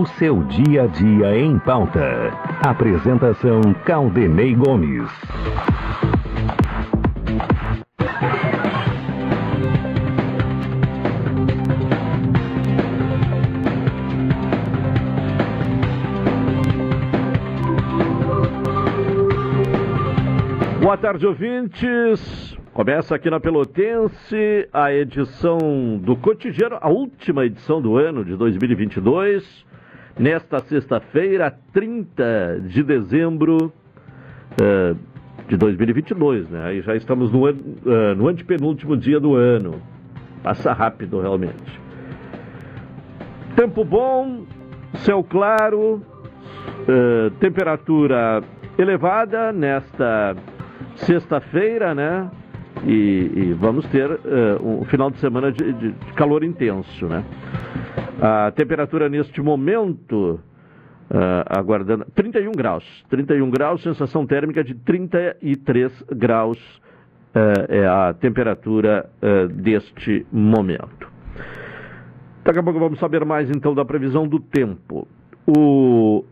O seu dia a dia em pauta. Apresentação Caldenei Gomes. Boa tarde, ouvintes. Começa aqui na Pelotense a edição do Cotidiano, a última edição do ano de 2022. Nesta sexta-feira, 30 de dezembro uh, de 2022, né? Aí já estamos no, uh, no antepenúltimo dia do ano. Passa rápido, realmente. Tempo bom, céu claro, uh, temperatura elevada nesta sexta-feira, né? E, e, vamos ter uh, um final de semana de, de, de, calor intenso, né? A temperatura neste momento, uh, aguardando, 31 graus. 31 graus, sensação térmica de 33 graus uh, é a temperatura deste momento. Daqui a pouco vamos saber mais então da previsão do tempo. O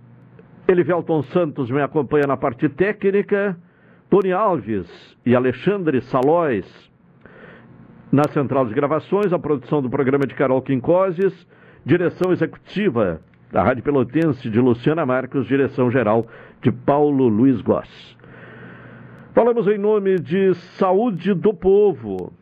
Elivelton Santos me acompanha na parte técnica. Tony Alves e Alexandre Salóis na central de gravações, a produção do programa de Carol Quincoses, direção executiva da Rádio Pelotense de Luciana Marcos, direção geral de Paulo Luiz Goss. Falamos em nome de Saúde do Povo.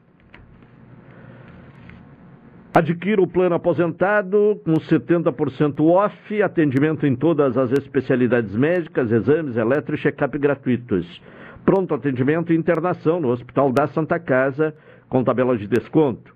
Adquira o plano aposentado com 70% off, atendimento em todas as especialidades médicas, exames, eletro e check-up gratuitos pronto atendimento e internação no Hospital da Santa Casa, com tabela de desconto.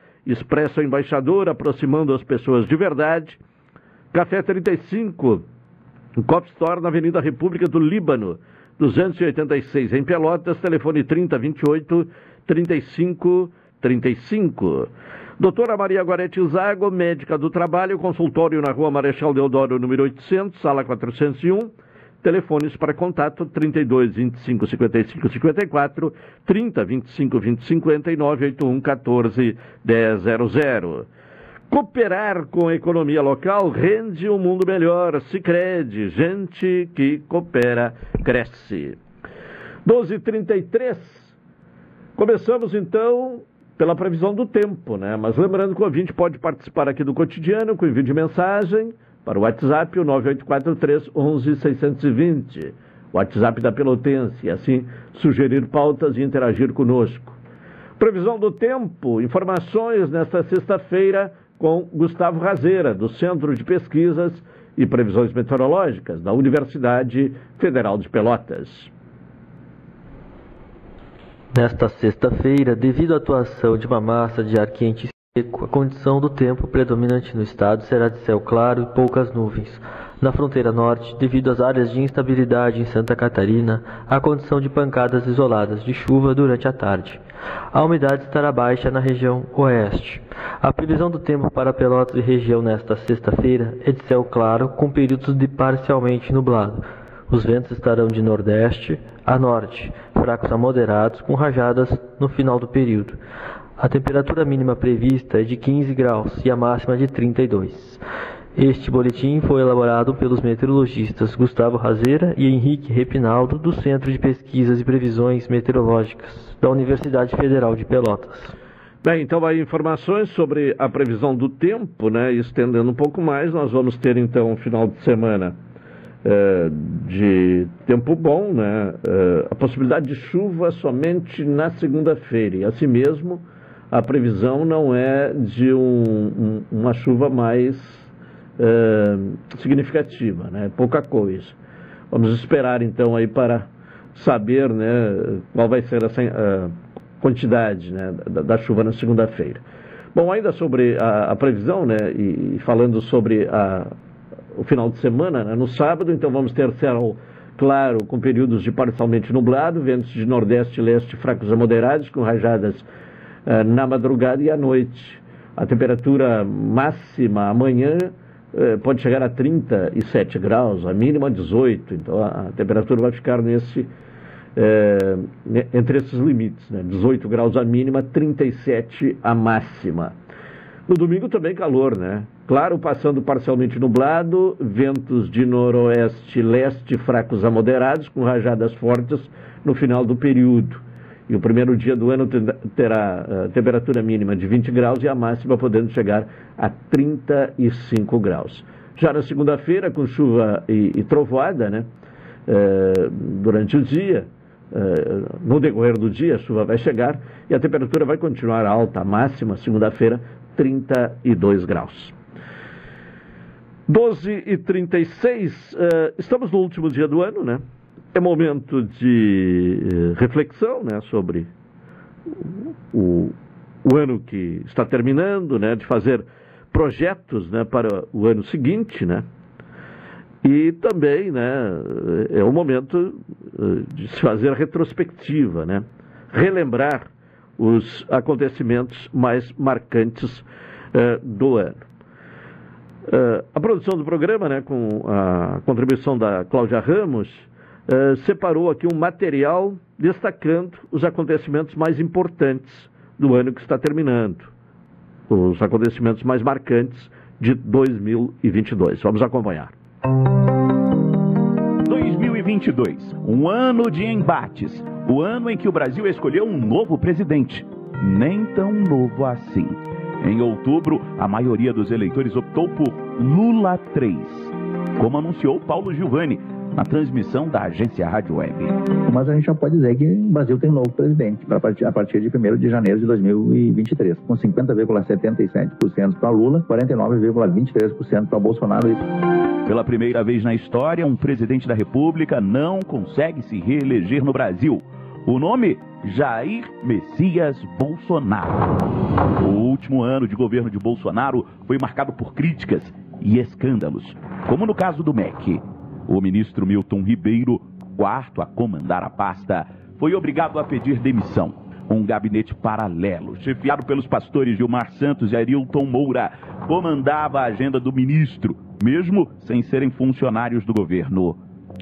Guanabara. Expresso Embaixador, aproximando as pessoas de verdade. Café 35, Cop Store na Avenida República do Líbano, 286 em Pelotas, telefone 3028 35 35. Doutora Maria Gorete Zago, médica do trabalho, consultório na Rua Marechal Deodoro, número 800, sala 401 Telefones para contato 32 25 55 54, 30 25 20 59, 81 14 1000. Cooperar com a economia local rende um mundo melhor. Se crede, gente que coopera, cresce. 12h33. Começamos então pela previsão do tempo, né? Mas lembrando que o ouvinte pode participar aqui do cotidiano com envio de mensagem para o WhatsApp, o 9843 11620. WhatsApp da Pelotense, e assim sugerir pautas e interagir conosco. Previsão do tempo, informações nesta sexta-feira com Gustavo Razeira, do Centro de Pesquisas e Previsões Meteorológicas da Universidade Federal de Pelotas. Nesta sexta-feira, devido à atuação de uma massa de ar quente a condição do tempo predominante no estado será de céu claro e poucas nuvens. Na fronteira norte, devido às áreas de instabilidade em Santa Catarina, há condição de pancadas isoladas de chuva durante a tarde. A umidade estará baixa na região oeste. A previsão do tempo para Pelotas e região nesta sexta-feira é de céu claro, com períodos de parcialmente nublado. Os ventos estarão de nordeste a norte, fracos a moderados, com rajadas no final do período. A temperatura mínima prevista é de 15 graus e a máxima de 32. Este boletim foi elaborado pelos meteorologistas Gustavo Razeira e Henrique Repinaldo, do Centro de Pesquisas e Previsões Meteorológicas da Universidade Federal de Pelotas. Bem, então aí informações sobre a previsão do tempo, né? Estendendo um pouco mais, nós vamos ter então um final de semana é, de tempo bom, né? É, a possibilidade de chuva somente na segunda-feira. E assim mesmo, a previsão não é de um, um, uma chuva mais é, significativa, né? pouca coisa. Vamos esperar então aí para saber né, qual vai ser essa uh, quantidade né, da, da, chuva na segunda-feira. Bom, ainda sobre a, a previsão, né, e, e, falando sobre a, o final de semana, né, no sábado, então vamos ter céu claro com períodos de parcialmente nublado, ventos de nordeste e leste fracos a moderados, com rajadas na madrugada e à noite. A temperatura máxima amanhã uh, pode chegar a 37 graus, a mínima 18, então a, temperatura vai ficar nesse é, entre esses limites, né? 18 graus a mínima, 37 a máxima. No domingo também calor, né? Claro, passando parcialmente nublado, ventos de noroeste leste fracos a moderados, com rajadas fortes no final do período. E o primeiro dia do ano terá uh, temperatura mínima de 20 graus e a máxima podendo chegar a 35 graus. Já na segunda-feira, com chuva e, e trovoada, né? Uh, durante o dia, eh, no decorrer do dia, a chuva vai chegar e a temperatura vai continuar alta, máxima, segunda-feira, 32 graus. 12 e 36, uh, estamos no último dia do ano, né? É momento de uh, reflexão, né, sobre o, o ano que está terminando, né, de fazer projetos, né, para o ano seguinte, né? E também, né, é o momento eh, de se fazer retrospectiva, né? Relembrar os acontecimentos mais marcantes uh, do ano. Uh, a produção do programa, né, com a contribuição da Cláudia Ramos, uh, separou aqui um material destacando os acontecimentos mais importantes do ano que está terminando, os acontecimentos mais marcantes de 2022. Vamos acompanhar. 2022, um ano de embates, o ano em que o Brasil escolheu um novo presidente. Nem tão novo assim. Em outubro, a maioria dos eleitores optou por Lula 3, como anunciou Paulo Giovanni, na transmissão da agência Rádio Web. Mas a gente já pode dizer que o Brasil tem um novo presidente a partir, de 1 de janeiro de 2023, com 50,77% para Lula, 49,23% para Bolsonaro. Pela primeira vez na história, um presidente da República não consegue se reeleger no Brasil. O nome? Jair Messias Bolsonaro. O último ano de governo de Bolsonaro foi marcado por críticas e escândalos, como no caso do MEC. O ministro Milton Ribeiro, quarto a comandar a pasta, foi obrigado a pedir demissão. Um gabinete paralelo, chefiado pelos pastores Gilmar Santos e Arilton Moura, comandava a agenda do ministro, mesmo sem serem funcionários do governo.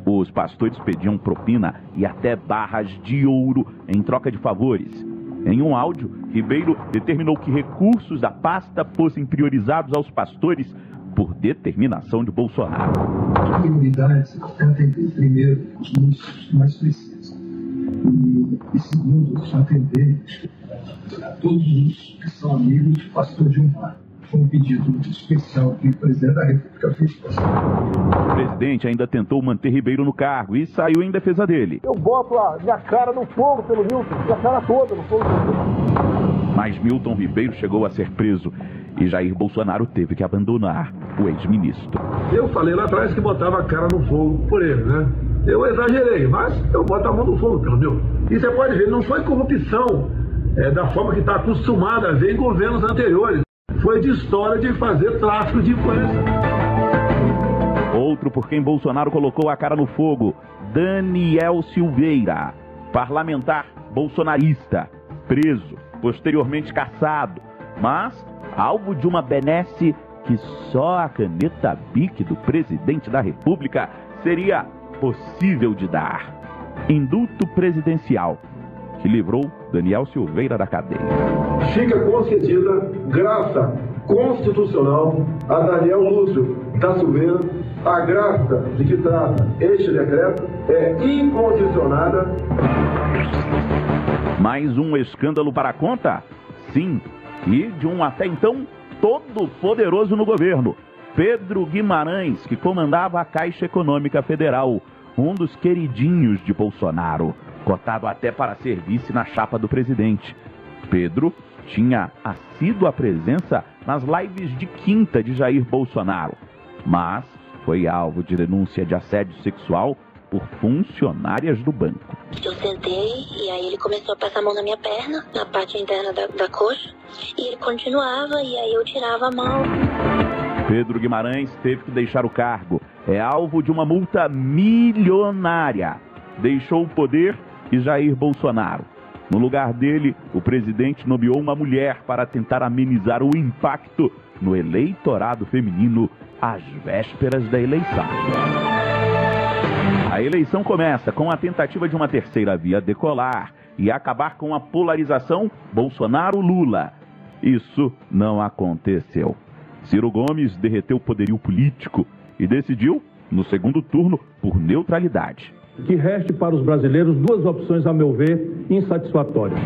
Os pastores pediam propina e até barras de ouro em troca de favores. Em um áudio, Ribeiro determinou que recursos da pasta fossem priorizados aos pastores por determinação de Bolsonaro. A prioridade é atender primeiro os municípios mais precisos. E, e segundo, atender a todos os que são amigos do pastor Gilmar foi um pedido muito especial que o presidente da República fez. O presidente ainda tentou manter Ribeiro no cargo e saiu em defesa dele. Eu boto a minha cara no fogo pelo Milton, minha cara toda no fogo. Mas Milton Ribeiro chegou a ser preso e Jair Bolsonaro teve que abandonar o ex-ministro. Eu falei lá atrás que botava a cara no fogo por ele, né? Eu exagerei, mas eu boto a mão no fogo pelo meu. E você pode ver, não foi corrupção é, da forma que está acostumada a ver em governos anteriores foi de história de fazer tráfico de influência. Outro por quem Bolsonaro colocou a cara no fogo, Daniel Silveira, parlamentar bolsonarista, preso, posteriormente caçado, mas alvo de uma benesse que só a caneta BIC do presidente da República seria possível de dar. Indulto presidencial que livrou Daniel Silveira da cadeia. Fica concedida graça constitucional a Daniel Lúcio da Silveira. A graça de que trata este decreto é incondicionada. Mais um escândalo para a conta? Sim, e de um até então todo poderoso no governo. Pedro Guimarães, que comandava a Caixa Econômica Federal, um dos queridinhos de Bolsonaro, cotado até para ser vice na chapa do presidente. Pedro tinha assídua presença nas lives de quinta de Jair Bolsonaro, mas foi alvo de denúncia de assédio sexual por funcionárias do banco. Eu sentei e aí ele começou a passar a mão na minha perna, na parte interna da, da coxa, e ele continuava e aí eu tirava a mão. Pedro Guimarães teve que deixar o cargo. É alvo de uma multa milionária. Deixou o poder e Jair Bolsonaro. No lugar dele, o presidente nomeou uma mulher para tentar amenizar o impacto no eleitorado feminino às vésperas da eleição. A eleição começa com a tentativa de uma terceira via decolar e acabar com a polarização Bolsonaro-Lula. Isso não aconteceu. Ciro Gomes derreteu o poderio político e decidiu, no segundo turno, por neutralidade. Que reste para os brasileiros duas opções, a meu ver, insatisfatórias.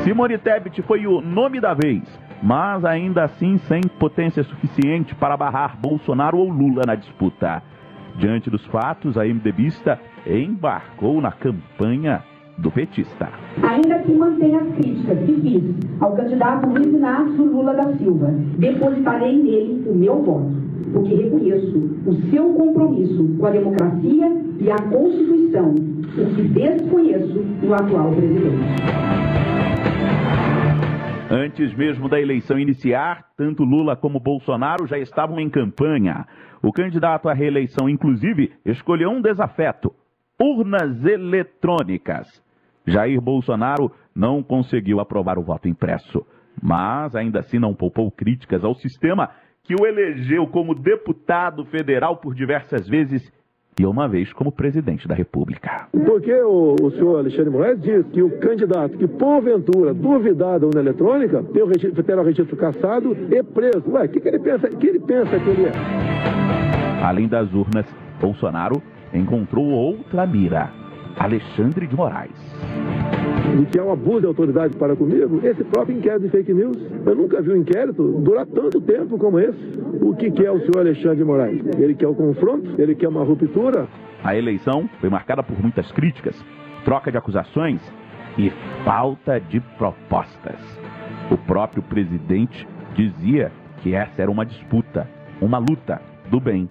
Simone Tebet foi o nome da vez, mas ainda assim sem potência suficiente para barrar Bolsonaro ou Lula na disputa. Diante dos fatos, a MDBista embarcou na campanha do petista. Ainda que mantenha as críticas que fiz ao candidato Luiz Inácio Lula da Silva, depositarei nele o meu voto, porque reconheço o seu compromisso com a democracia e a Constituição, o que desconheço no atual presidente. Antes mesmo da eleição iniciar, tanto Lula como Bolsonaro já estavam em campanha. O candidato à reeleição, inclusive, escolheu um desafeto: urnas eletrônicas. Jair Bolsonaro não conseguiu aprovar o voto impresso, mas ainda assim não poupou críticas ao sistema que o elegeu como deputado federal por diversas vezes e uma vez como presidente da República. Porque o, o senhor Alexandre Moraes diz que o candidato que, porventura, duvidar da urna eletrônica, tem o registro, terá o registro cassado e preso. Ué, o que, que, ele pensa, que ele pensa que ele é? Além das urnas, Bolsonaro encontrou outra mira, Alexandre de Moraes de que há um abuso de autoridade para comigo, esse próprio inquérito de fake news. Eu nunca vi um inquérito durar tanto tempo como esse. O que quer o senhor Alexandre de Moraes? Ele quer o confronto? Ele quer uma ruptura? A eleição foi marcada por muitas críticas, troca de acusações e falta de propostas. O próprio presidente dizia que essa era uma disputa, uma luta do bem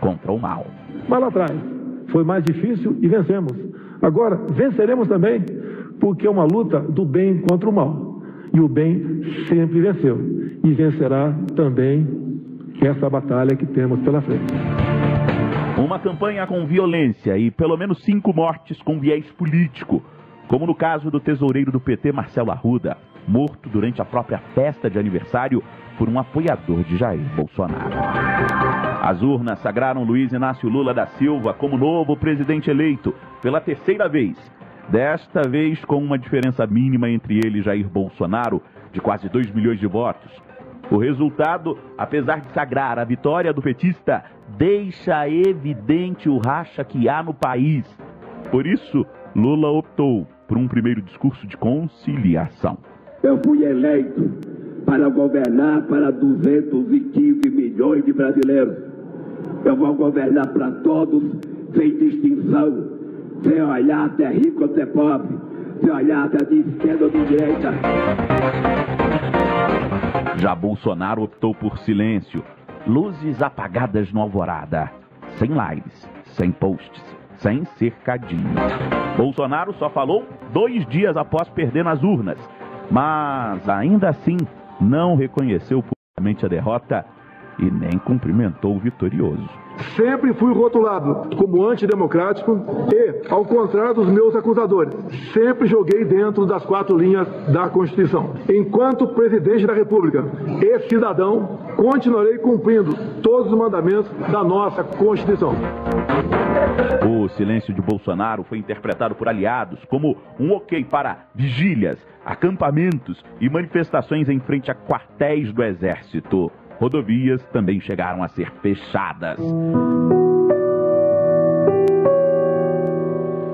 contra o mal. Mas lá atrás foi mais difícil e vencemos. Agora venceremos também porque é uma luta do bem contra o mal. E o bem sempre venceu. E vencerá também essa batalha que temos pela frente. Uma campanha com violência e pelo menos cinco mortes com viés político, como no caso do tesoureiro do PT, Marcelo Arruda, morto durante a própria festa de aniversário por um apoiador de Jair Bolsonaro. As urnas sagraram Luiz Inácio Lula da Silva como novo presidente eleito pela terceira vez Desta vez com uma diferença mínima entre ele e Jair Bolsonaro, de quase 2 milhões de votos. O resultado, apesar de sagrar a vitória do petista, deixa evidente o racha que há no país. Por isso, Lula optou por um primeiro discurso de conciliação. Eu fui eleito para governar para 215 milhões de brasileiros. Eu vou governar para todos, sem distinção sem olhar até rico ou até pobre, sem olhar até de esquerda ou de direita. Já Bolsonaro optou por silêncio, luzes apagadas no alvorada, sem lives, sem posts, sem cercadinho. Bolsonaro só falou dois dias após perder nas urnas, mas ainda assim não reconheceu publicamente a derrota e nem cumprimentou o vitorioso. Sempre fui rotulado como antidemocrático e, ao contrário dos meus acusadores, sempre joguei dentro das quatro linhas da Constituição. Enquanto presidente da República e cidadão, continuarei cumprindo todos os mandamentos da nossa Constituição. O silêncio de Bolsonaro foi interpretado por aliados como um ok para vigílias, acampamentos e manifestações em frente a quartéis do Exército rodovias também chegaram a ser fechadas.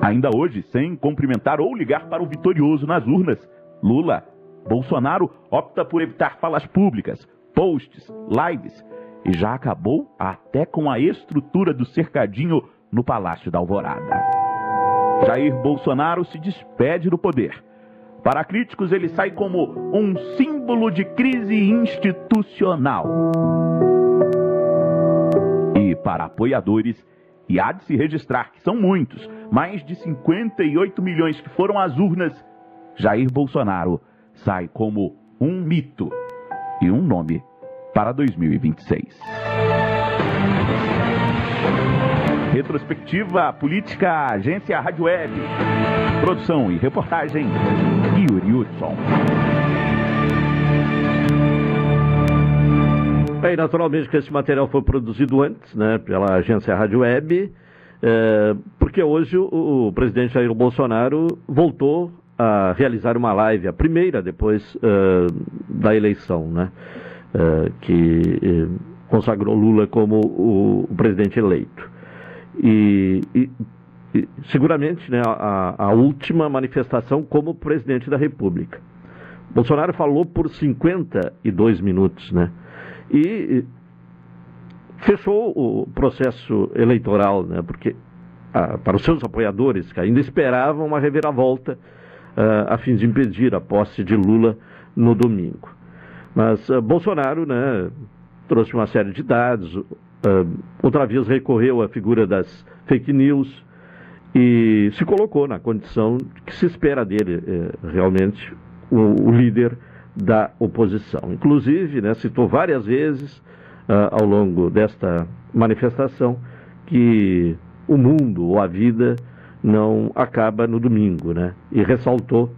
Ainda hoje, sem cumprimentar ou ligar para o vitorioso nas urnas, Lula, Bolsonaro opta por evitar falas públicas, posts, lives e já acabou até com a estrutura do cercadinho no Palácio da Alvorada. Jair Bolsonaro se despede do poder. Para críticos, ele sai como um símbolo de crise institucional. E para apoiadores, e há de se registrar que são muitos, mais de 58 milhões que foram às urnas, Jair Bolsonaro sai como um mito e um nome para 2026. Retrospectiva Política Agência Rádio Web. Produção e reportagem Yuri Hudson. Bem, naturalmente que esse material foi produzido antes, né, pela agência Rádio Web, é, porque hoje o, o, presidente Jair Bolsonaro voltou a realizar uma live, a primeira depois uh, da eleição, né, uh, que consagrou Lula como o, o presidente eleito. E, e, e seguramente né, a, a, última manifestação como presidente da República. Bolsonaro falou por 52 minutos, né? E fechou o processo eleitoral, né? Porque ah, para os seus apoiadores que ainda esperavam uma reviravolta ah, a fim de impedir a posse de Lula no domingo. Mas ah, Bolsonaro, né? Trouxe uma série de dados, outra vez recorreu à figura das fake news e se colocou na condição que se espera dele, eh, realmente, o, o, líder da oposição. Inclusive, né, citou várias vezes uh, ao longo desta manifestação que o mundo ou a vida não acaba no domingo, né? E ressaltou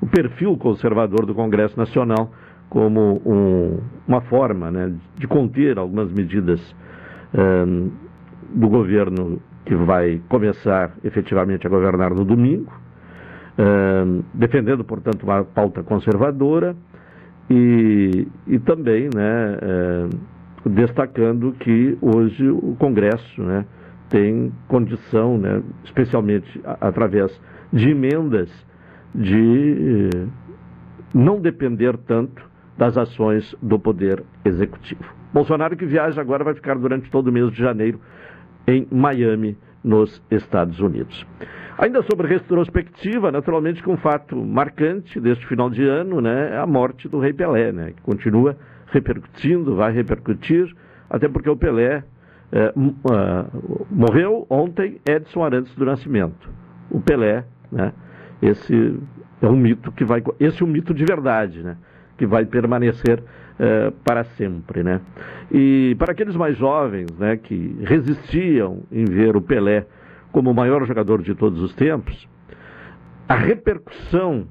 o perfil conservador do Congresso Nacional como um, uma forma né, de conter algumas medidas um, do governo que vai começar efetivamente a governar no domingo, um, defendendo, portanto, uma pauta conservadora e, e também né, destacando que hoje o Congresso né, tem condição, né, especialmente através de emendas, de eh, não depender tanto das ações do Poder Executivo. Bolsonaro que viaja agora vai ficar durante todo o mês de janeiro em Miami, nos Estados Unidos. Ainda sobre retrospectiva, naturalmente que um fato marcante deste final de ano né, é a morte do rei Pelé, né, que continua repercutindo, vai repercutir, até porque o Pelé é, uh, morreu ontem Edson Arantes do Nascimento. O Pelé, né, esse é um mito que vai, esse é um mito de verdade, né, que vai permanecer é, para sempre, né? E para aqueles mais jovens, né, que resistiam em ver o Pelé como o maior jogador de todos os tempos, a repercussão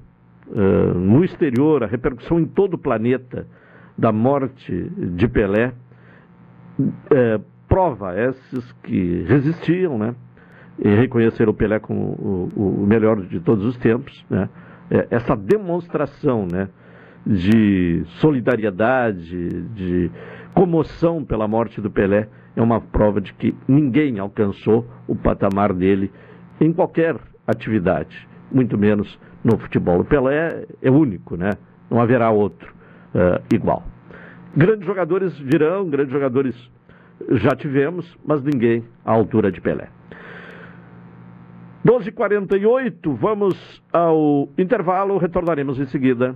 uh, no exterior, a repercussão em todo o planeta da morte de Pelé, uh, prova esses que resistiam, né, e reconheceram o Pelé como o, o melhor de todos os tempos, né, essa demonstração, né, de solidariedade, de comoção pela morte do Pelé, é uma prova de que ninguém alcançou o patamar dele em qualquer atividade, muito menos no futebol. O Pelé é único, né? Não haverá outro uh, igual. Grandes jogadores virão, grandes jogadores já tivemos, mas ninguém à altura de Pelé. 12h48, vamos ao intervalo, retornaremos em seguida.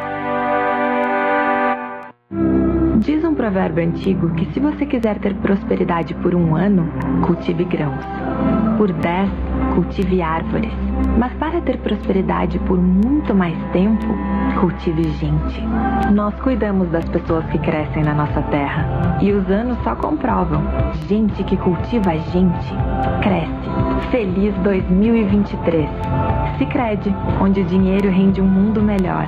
Diz um provérbio antigo que se você quiser ter prosperidade por um ano, cultive grãos. Por dez, cultive árvores. Mas para ter prosperidade por muito mais tempo, cultive gente. Nós cuidamos das pessoas que crescem na nossa terra. E os anos só comprovam. Gente que cultiva gente, cresce. Feliz 2023. Sicredi, onde o dinheiro rende um mundo melhor.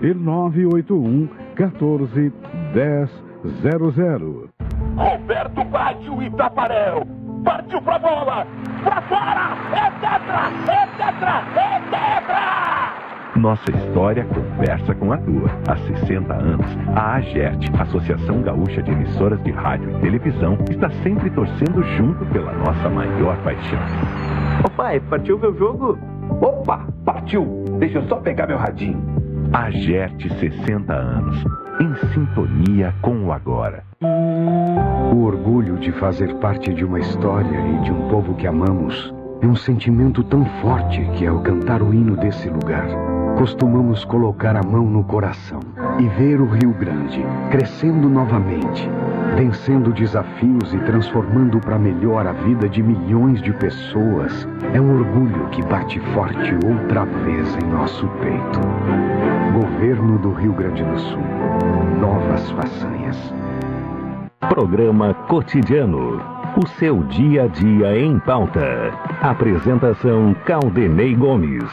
e 981 14 1000. Roberto bate o Itaparel. Partiu pra bola. Pra fora. É tetra. É tetra. É tetra. Nossa história conversa com a tua. Há 60 anos, a AGERT, Associação Gaúcha de Emissoras de Rádio e Televisão, está sempre torcendo junto pela nossa maior paixão. Ô pai, partiu ver o jogo? Opa, partiu. Deixa eu só pegar meu radinho. AGERT 60 anos, em sintonia com o agora. O orgulho de fazer parte de uma história e de um povo que amamos é um sentimento tão forte que, ao cantar o hino desse lugar, costumamos colocar a mão no coração e ver o Rio Grande crescendo novamente, vencendo desafios e transformando para melhor a vida de milhões de pessoas. É um orgulho que bate forte outra vez em nosso peito. Governo do Rio Grande do Sul. Novas façanhas. Programa Cotidiano. O seu dia a dia em pauta. Apresentação Caldenei Gomes.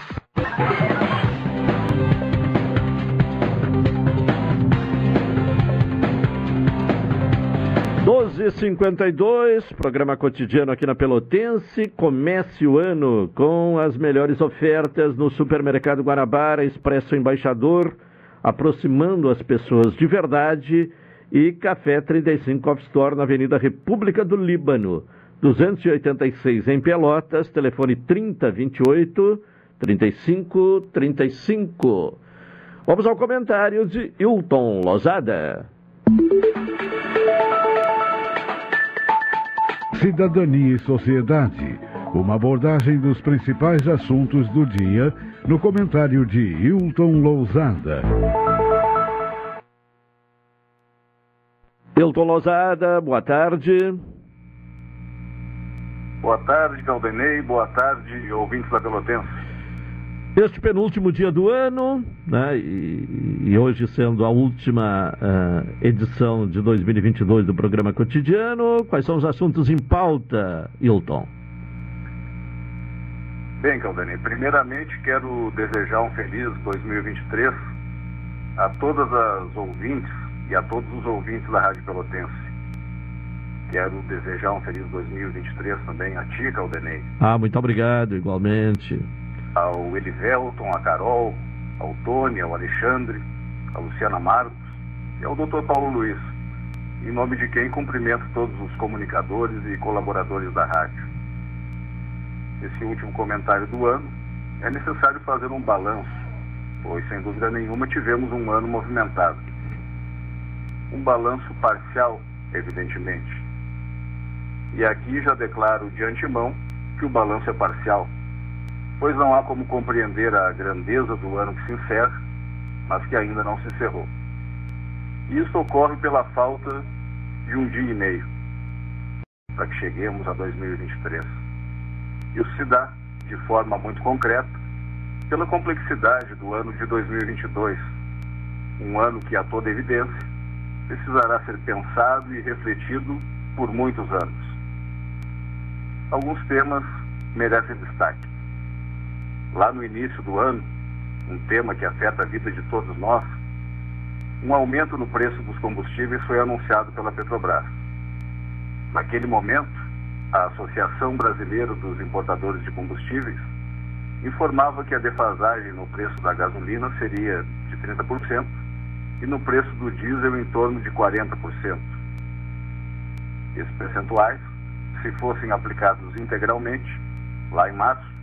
12h52, programa cotidiano aqui na Pelotense. Comece o ano com as melhores ofertas no Supermercado Guanabara, Expresso Embaixador, aproximando as pessoas de verdade. E Café 35 Off Store na Avenida República do Líbano, 286 em Pelotas, telefone 3028 3535. Vamos ao comentário de Hilton Lozada. Cidadania e Sociedade. Uma abordagem dos principais assuntos do dia no comentário de Hilton Lousada. Hilton Lousada, boa tarde. Boa tarde, Caldenei. Boa tarde, ouvintes da Pelotense. Este penúltimo dia do ano, né, e, e hoje sendo a última uh, edição de 2022 do programa cotidiano, quais são os assuntos em pauta, Hilton? Bem, Caldanei, primeiramente quero desejar um feliz 2023 a todas as ouvintes e a todos os ouvintes da Rádio Pelotense. Quero desejar um feliz 2023 também a ti, Caldenei. Ah, muito obrigado, igualmente ao Elivelton, a Carol, ao Tony, ao Alexandre, a Luciana Marcos e ao Dr. Paulo Luiz, em nome de quem cumprimento todos os comunicadores e colaboradores da rádio. Nesse último comentário do ano, é necessário fazer um balanço, pois sem dúvida nenhuma tivemos um ano movimentado. Um balanço parcial, evidentemente. E aqui já declaro de antemão que o balanço é parcial pois não há como compreender a grandeza do ano que se encerra, mas que ainda não se encerrou. Isso ocorre pela falta de um dia e meio para que cheguemos a 2023. Isso se dá, de forma muito concreta, pela complexidade do ano de 2022, um ano que, a toda evidência, precisará ser pensado e refletido por muitos anos. Alguns temas merecem destaque lá no início do ano, um tema que afeta a vida de todos nós, um aumento no preço dos combustíveis foi anunciado pela Petrobras. Naquele momento, a Associação Brasileira dos Importadores de Combustíveis informava que a defasagem no preço da gasolina seria de 30% e no preço do diesel em torno de 40%. Esses percentuais, se fossem aplicados integralmente, lá em março,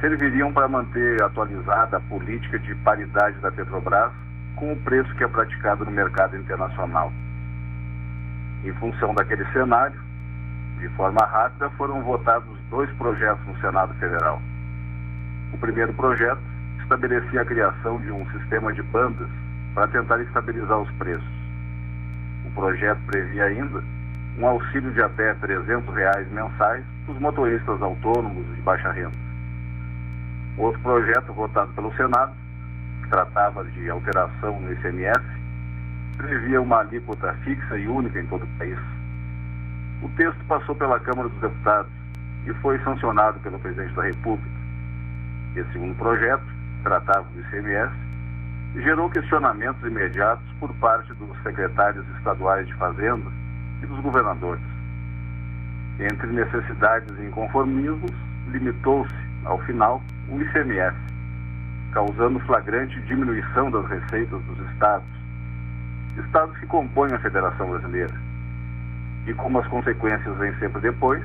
serviriam para manter atualizada a política de paridade da Petrobras com o preço que é praticado no mercado internacional. Em função daquele cenário, de forma rápida, foram votados dois projetos no Senado Federal. O primeiro projeto estabelecia a criação de um sistema de bandas para tentar estabilizar os preços. O projeto previa ainda um auxílio de até 300 reais mensais para os motoristas autônomos de baixa renda. Outro projeto votado pelo Senado, que tratava de alteração no ICMS, previa uma alíquota fixa e única em todo o país. O texto passou pela Câmara dos Deputados e foi sancionado pelo Presidente da República. Esse segundo projeto, tratava do ICMS, gerou questionamentos imediatos por parte dos secretários estaduais de Fazenda e dos governadores. Entre necessidades e inconformismos, limitou-se, ao final, o ICMS, causando flagrante diminuição das receitas dos estados, estados que compõem a Federação Brasileira. E como as consequências vêm sempre depois,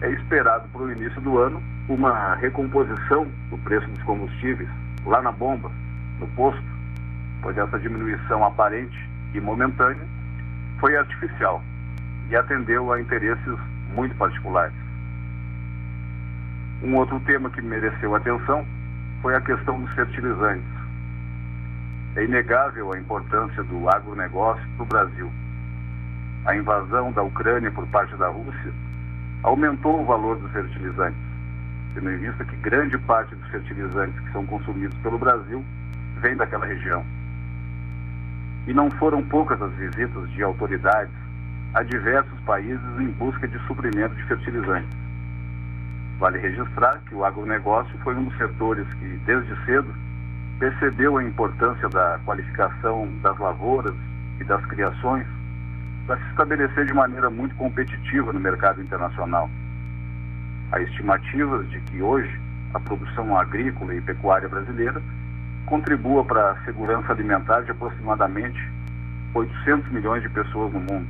é esperado para o início do ano uma recomposição do preço dos combustíveis lá na bomba, no posto, pois essa diminuição aparente e momentânea foi artificial e atendeu a interesses muito particulares. Um outro tema que mereceu atenção foi a questão dos fertilizantes. É inegável a importância do agronegócio para o Brasil. A invasão da Ucrânia por parte da Rússia aumentou o valor dos fertilizantes, tendo em vista que grande parte dos fertilizantes que são consumidos pelo Brasil vem daquela região. E não foram poucas as visitas de autoridades a diversos países em busca de suprimento de fertilizantes. Vale registrar que o agronegócio foi um dos setores que, desde cedo, percebeu a importância da qualificação das lavouras e das criações para se estabelecer de maneira muito competitiva no mercado internacional. Há estimativas de que hoje a produção agrícola e pecuária brasileira contribua para a segurança alimentar de aproximadamente 800 milhões de pessoas no mundo.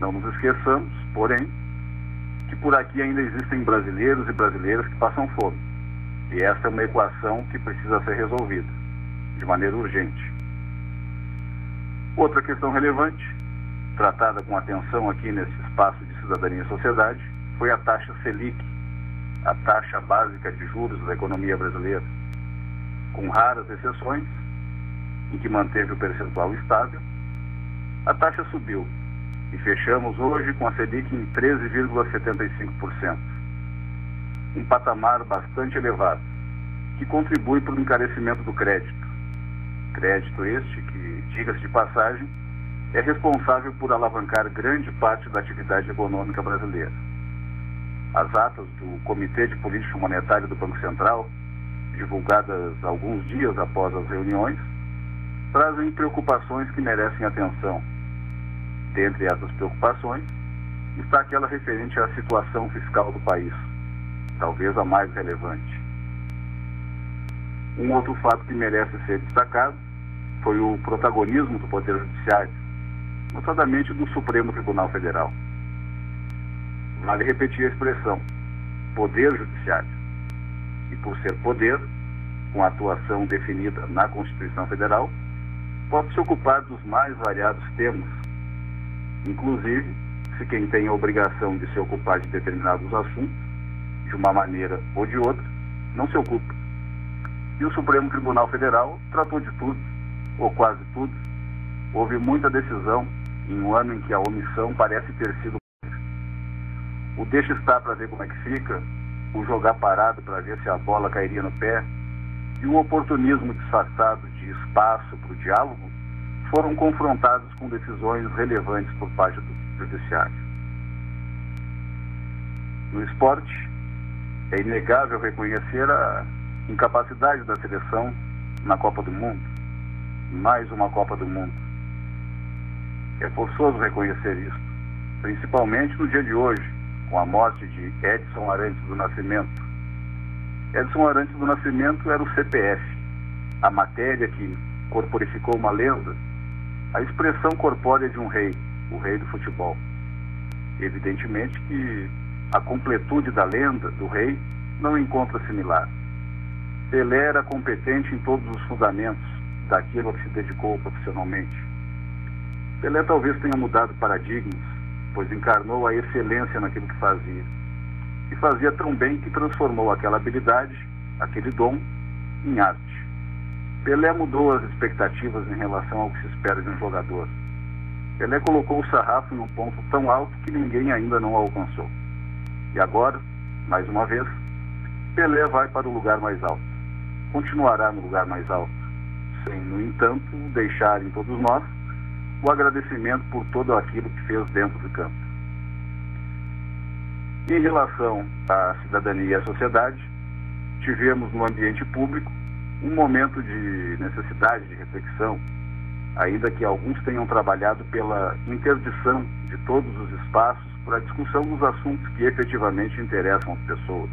Não nos esqueçamos, porém, que por aqui ainda existem brasileiros e brasileiras que passam fome. E essa é uma equação que precisa ser resolvida de maneira urgente. Outra questão relevante, tratada com atenção aqui nesse espaço de cidadania e sociedade, foi a taxa Selic, a taxa básica de juros da economia brasileira com raras exceções, em que manteve o percentual estável, a taxa subiu e fechamos hoje com a Selic em 13,75%. Um patamar bastante elevado, que contribui para o encarecimento do crédito. Crédito este que, diga-se de passagem, é responsável por alavancar grande parte da atividade econômica brasileira. As atas do Comitê de Política Monetária do Banco Central divulgadas alguns dias após as reuniões, trazem preocupações que merecem atenção. Dentre essas preocupações, está aquela referente à situação fiscal do país, talvez a mais relevante. Um outro fato que merece ser destacado foi o protagonismo do Poder Judiciário, notadamente do Supremo Tribunal Federal. Vale repetir a expressão: Poder Judiciário e por ser poder, com atuação definida na Constituição Federal, pode se ocupar dos mais variados temas, inclusive se quem tem a obrigação de se ocupar de determinados assuntos, de uma maneira ou de outra, não se ocupa. E o Supremo Tribunal Federal tratou de tudo, ou quase tudo. Houve muita decisão em um ano em que a omissão parece ter sido. O deixa estar para ver como é que fica o jogar parado para ver se a bola cairia no pé e o oportunismo disfarçado de espaço para o diálogo foram confrontados com decisões relevantes por parte do judiciário. No esporte, é inegável reconhecer a incapacidade da seleção na Copa do Mundo, mais uma Copa do Mundo. É forçoso reconhecer isso, principalmente no dia de hoje, com a morte de Edson Arantes do Nascimento. Edson Arantes do Nascimento era o CPF, a matéria que corporificou uma lenda, a expressão corpórea de um rei, o rei do futebol. Evidentemente que a completude da lenda do rei não encontra similar. Pelé era competente em todos os fundamentos daquilo a que se dedicou profissionalmente. Pelé talvez tenha mudado paradigmas, pois encarnou a excelência naquilo que fazia. E fazia tão bem que transformou aquela habilidade, aquele dom, em arte. Pelé mudou as expectativas em relação ao que se espera de um jogador. Pelé colocou o sarrafo num ponto tão alto que ninguém ainda não alcançou. E agora, mais uma vez, Pelé vai para o lugar mais alto. Continuará no lugar mais alto, sem, no entanto, deixar em todos nós o agradecimento por tudo aquilo que fez dentro do campo. Em relação à cidadania e à sociedade, tivemos no ambiente público um momento de necessidade de reflexão, ainda que alguns tenham trabalhado pela interdição de todos os espaços para a discussão dos assuntos que efetivamente interessam as pessoas.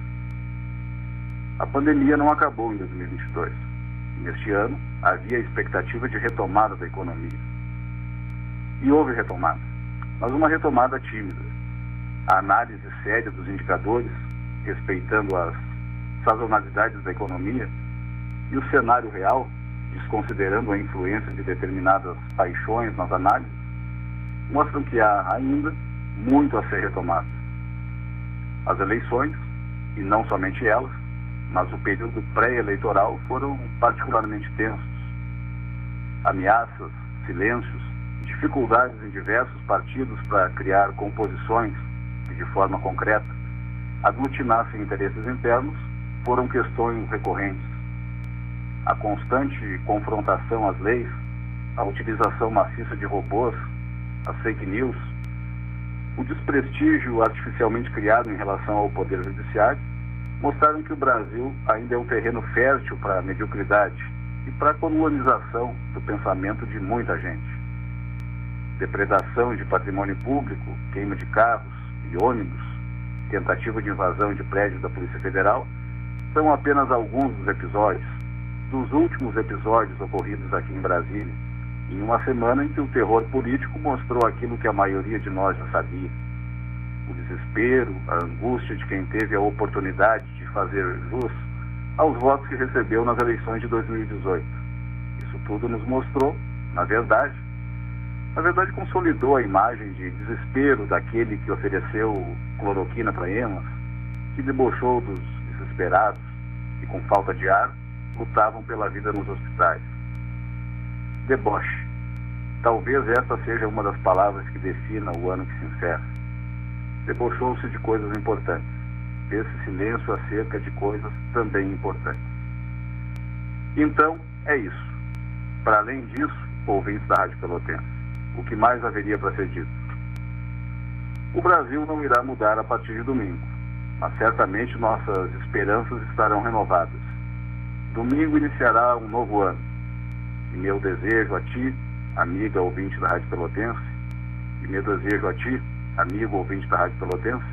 A pandemia não acabou em 2022. Neste ano, havia a expectativa de retomada da economia. E houve retomada, mas uma retomada tímida. A análise séria dos indicadores, respeitando as sazonalidades da economia, e o cenário real, desconsiderando a influência de determinadas paixões nas análises, mostram que há ainda muito a ser retomado. As eleições, e não somente elas, mas o período pré-eleitoral foram particularmente tensos. Ameaças, silêncios, dificuldades em diversos partidos para criar composições que, de forma concreta, aglutinassem interesses internos foram questões recorrentes a constante confrontação às leis, a utilização maciça de robôs, as fake news, o desprestígio artificialmente criado em relação ao Poder Judiciário, mostraram que o Brasil ainda é um terreno fértil para a mediocridade e para a colonização do pensamento de muita gente. Depredação de patrimônio público, queima de carros e ônibus, tentativa de invasão de prédios da Polícia Federal são apenas alguns dos episódios dos últimos episódios ocorridos aqui em Brasília, em uma semana em que o terror político mostrou aquilo que a maioria de nós já sabia. O desespero, a angústia de quem teve a oportunidade de fazer jus aos votos que recebeu nas eleições de 2018. Isso tudo nos mostrou, na verdade, na verdade consolidou a imagem de desespero daquele que ofereceu cloroquina para emas, que debochou dos desesperados e com falta de ar lutavam pela vida nos hospitais. Deboche. Talvez esta seja uma das palavras que defina o ano que se encerra. Debochou-se de coisas importantes. Esse silêncio acerca de coisas também importantes. Então, é isso. Para além disso, ouvintes da Rádio Pelotense, o que mais haveria para ser dito? O Brasil não irá mudar a partir de domingo, mas certamente nossas esperanças estarão renovadas Domingo iniciará um novo ano. E meu desejo a ti, amiga ouvinte da Rádio Pelotense, e meu desejo a ti, amigo ouvinte da Rádio Pelotense,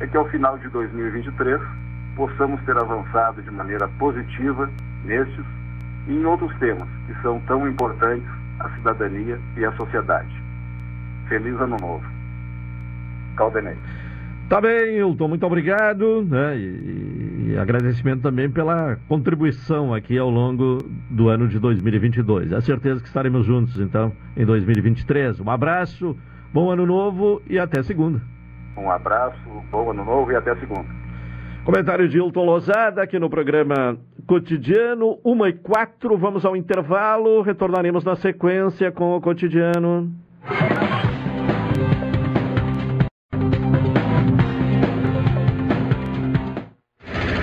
é que ao final de 2023 possamos ter avançado de maneira positiva nestes e em outros temas que são tão importantes à cidadania e à sociedade. Feliz Ano Novo. Caldenei. Tá bem, Hilton, muito obrigado. Né? E, e, agradecimento também pela contribuição aqui ao longo do ano de 2022. É certeza que estaremos juntos, então, em 2023. Um abraço, bom ano novo e até segunda. Um abraço, bom ano novo e até segunda. Comentário de Hilton Lozada aqui no programa Cotidiano, 1 e 4. Vamos ao intervalo, retornaremos na sequência com o Cotidiano.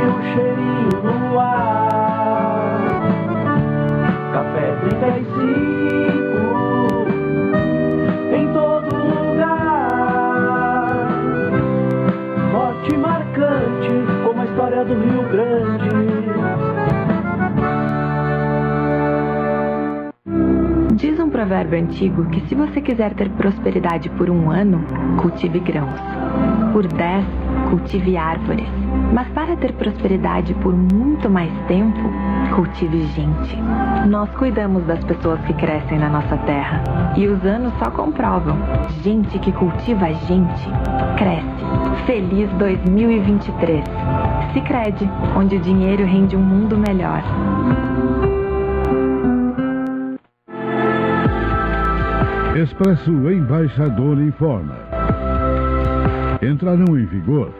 O um cheirinho no ar. Café 35 em todo lugar. Forte marcante, como a história do Rio Grande. Diz um provérbio antigo que se você quiser ter prosperidade por um ano, cultive grãos. Por dez, cultive árvores. Mas para ter prosperidade por muito mais tempo, cultive gente. Nós cuidamos das pessoas que crescem na nossa terra. E os anos só comprovam. Gente que cultiva a gente, cresce. Feliz 2023. Sicredi, onde o dinheiro rende um mundo melhor. Expresso Embaixador informa. Entrarão em vigor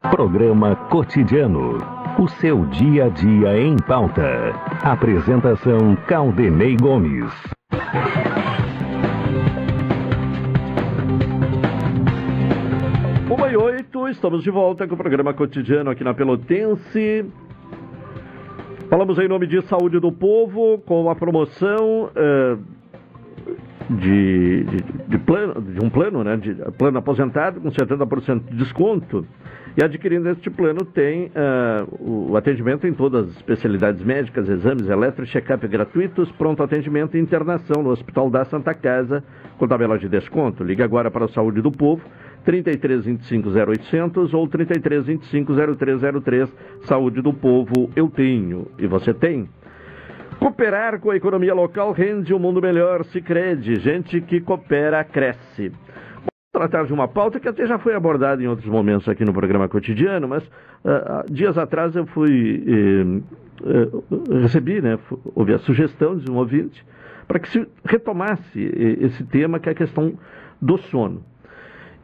Programa Cotidiano. O seu dia a dia em pauta. Apresentação Caldenei Gomes. Uma e oito, estamos de volta com o programa cotidiano aqui na Pelotense. Falamos em nome de Saúde do Povo, com a promoção eh, de, de, de, plano, de um plano, né, de plano aposentado com 70% de desconto. E adquirindo este plano tem uh, o atendimento em todas as especialidades médicas, exames eletro e check-up gratuitos, pronto atendimento e internação no Hospital da Santa Casa, com tabela de desconto. Ligue agora para a Saúde do Povo, 33 25 0800 ou 33 25 0303. Saúde do Povo, eu tenho e você tem. Cooperar com a economia local rende um mundo melhor, se crede. Gente que coopera, cresce tratar de uma pauta que até já foi abordada em outros momentos aqui no programa cotidiano, mas uh, dias atrás eu fui eh, eh, recebi, né, houve a sugestão de um ouvinte para que se retomasse esse tema que é a questão do sono.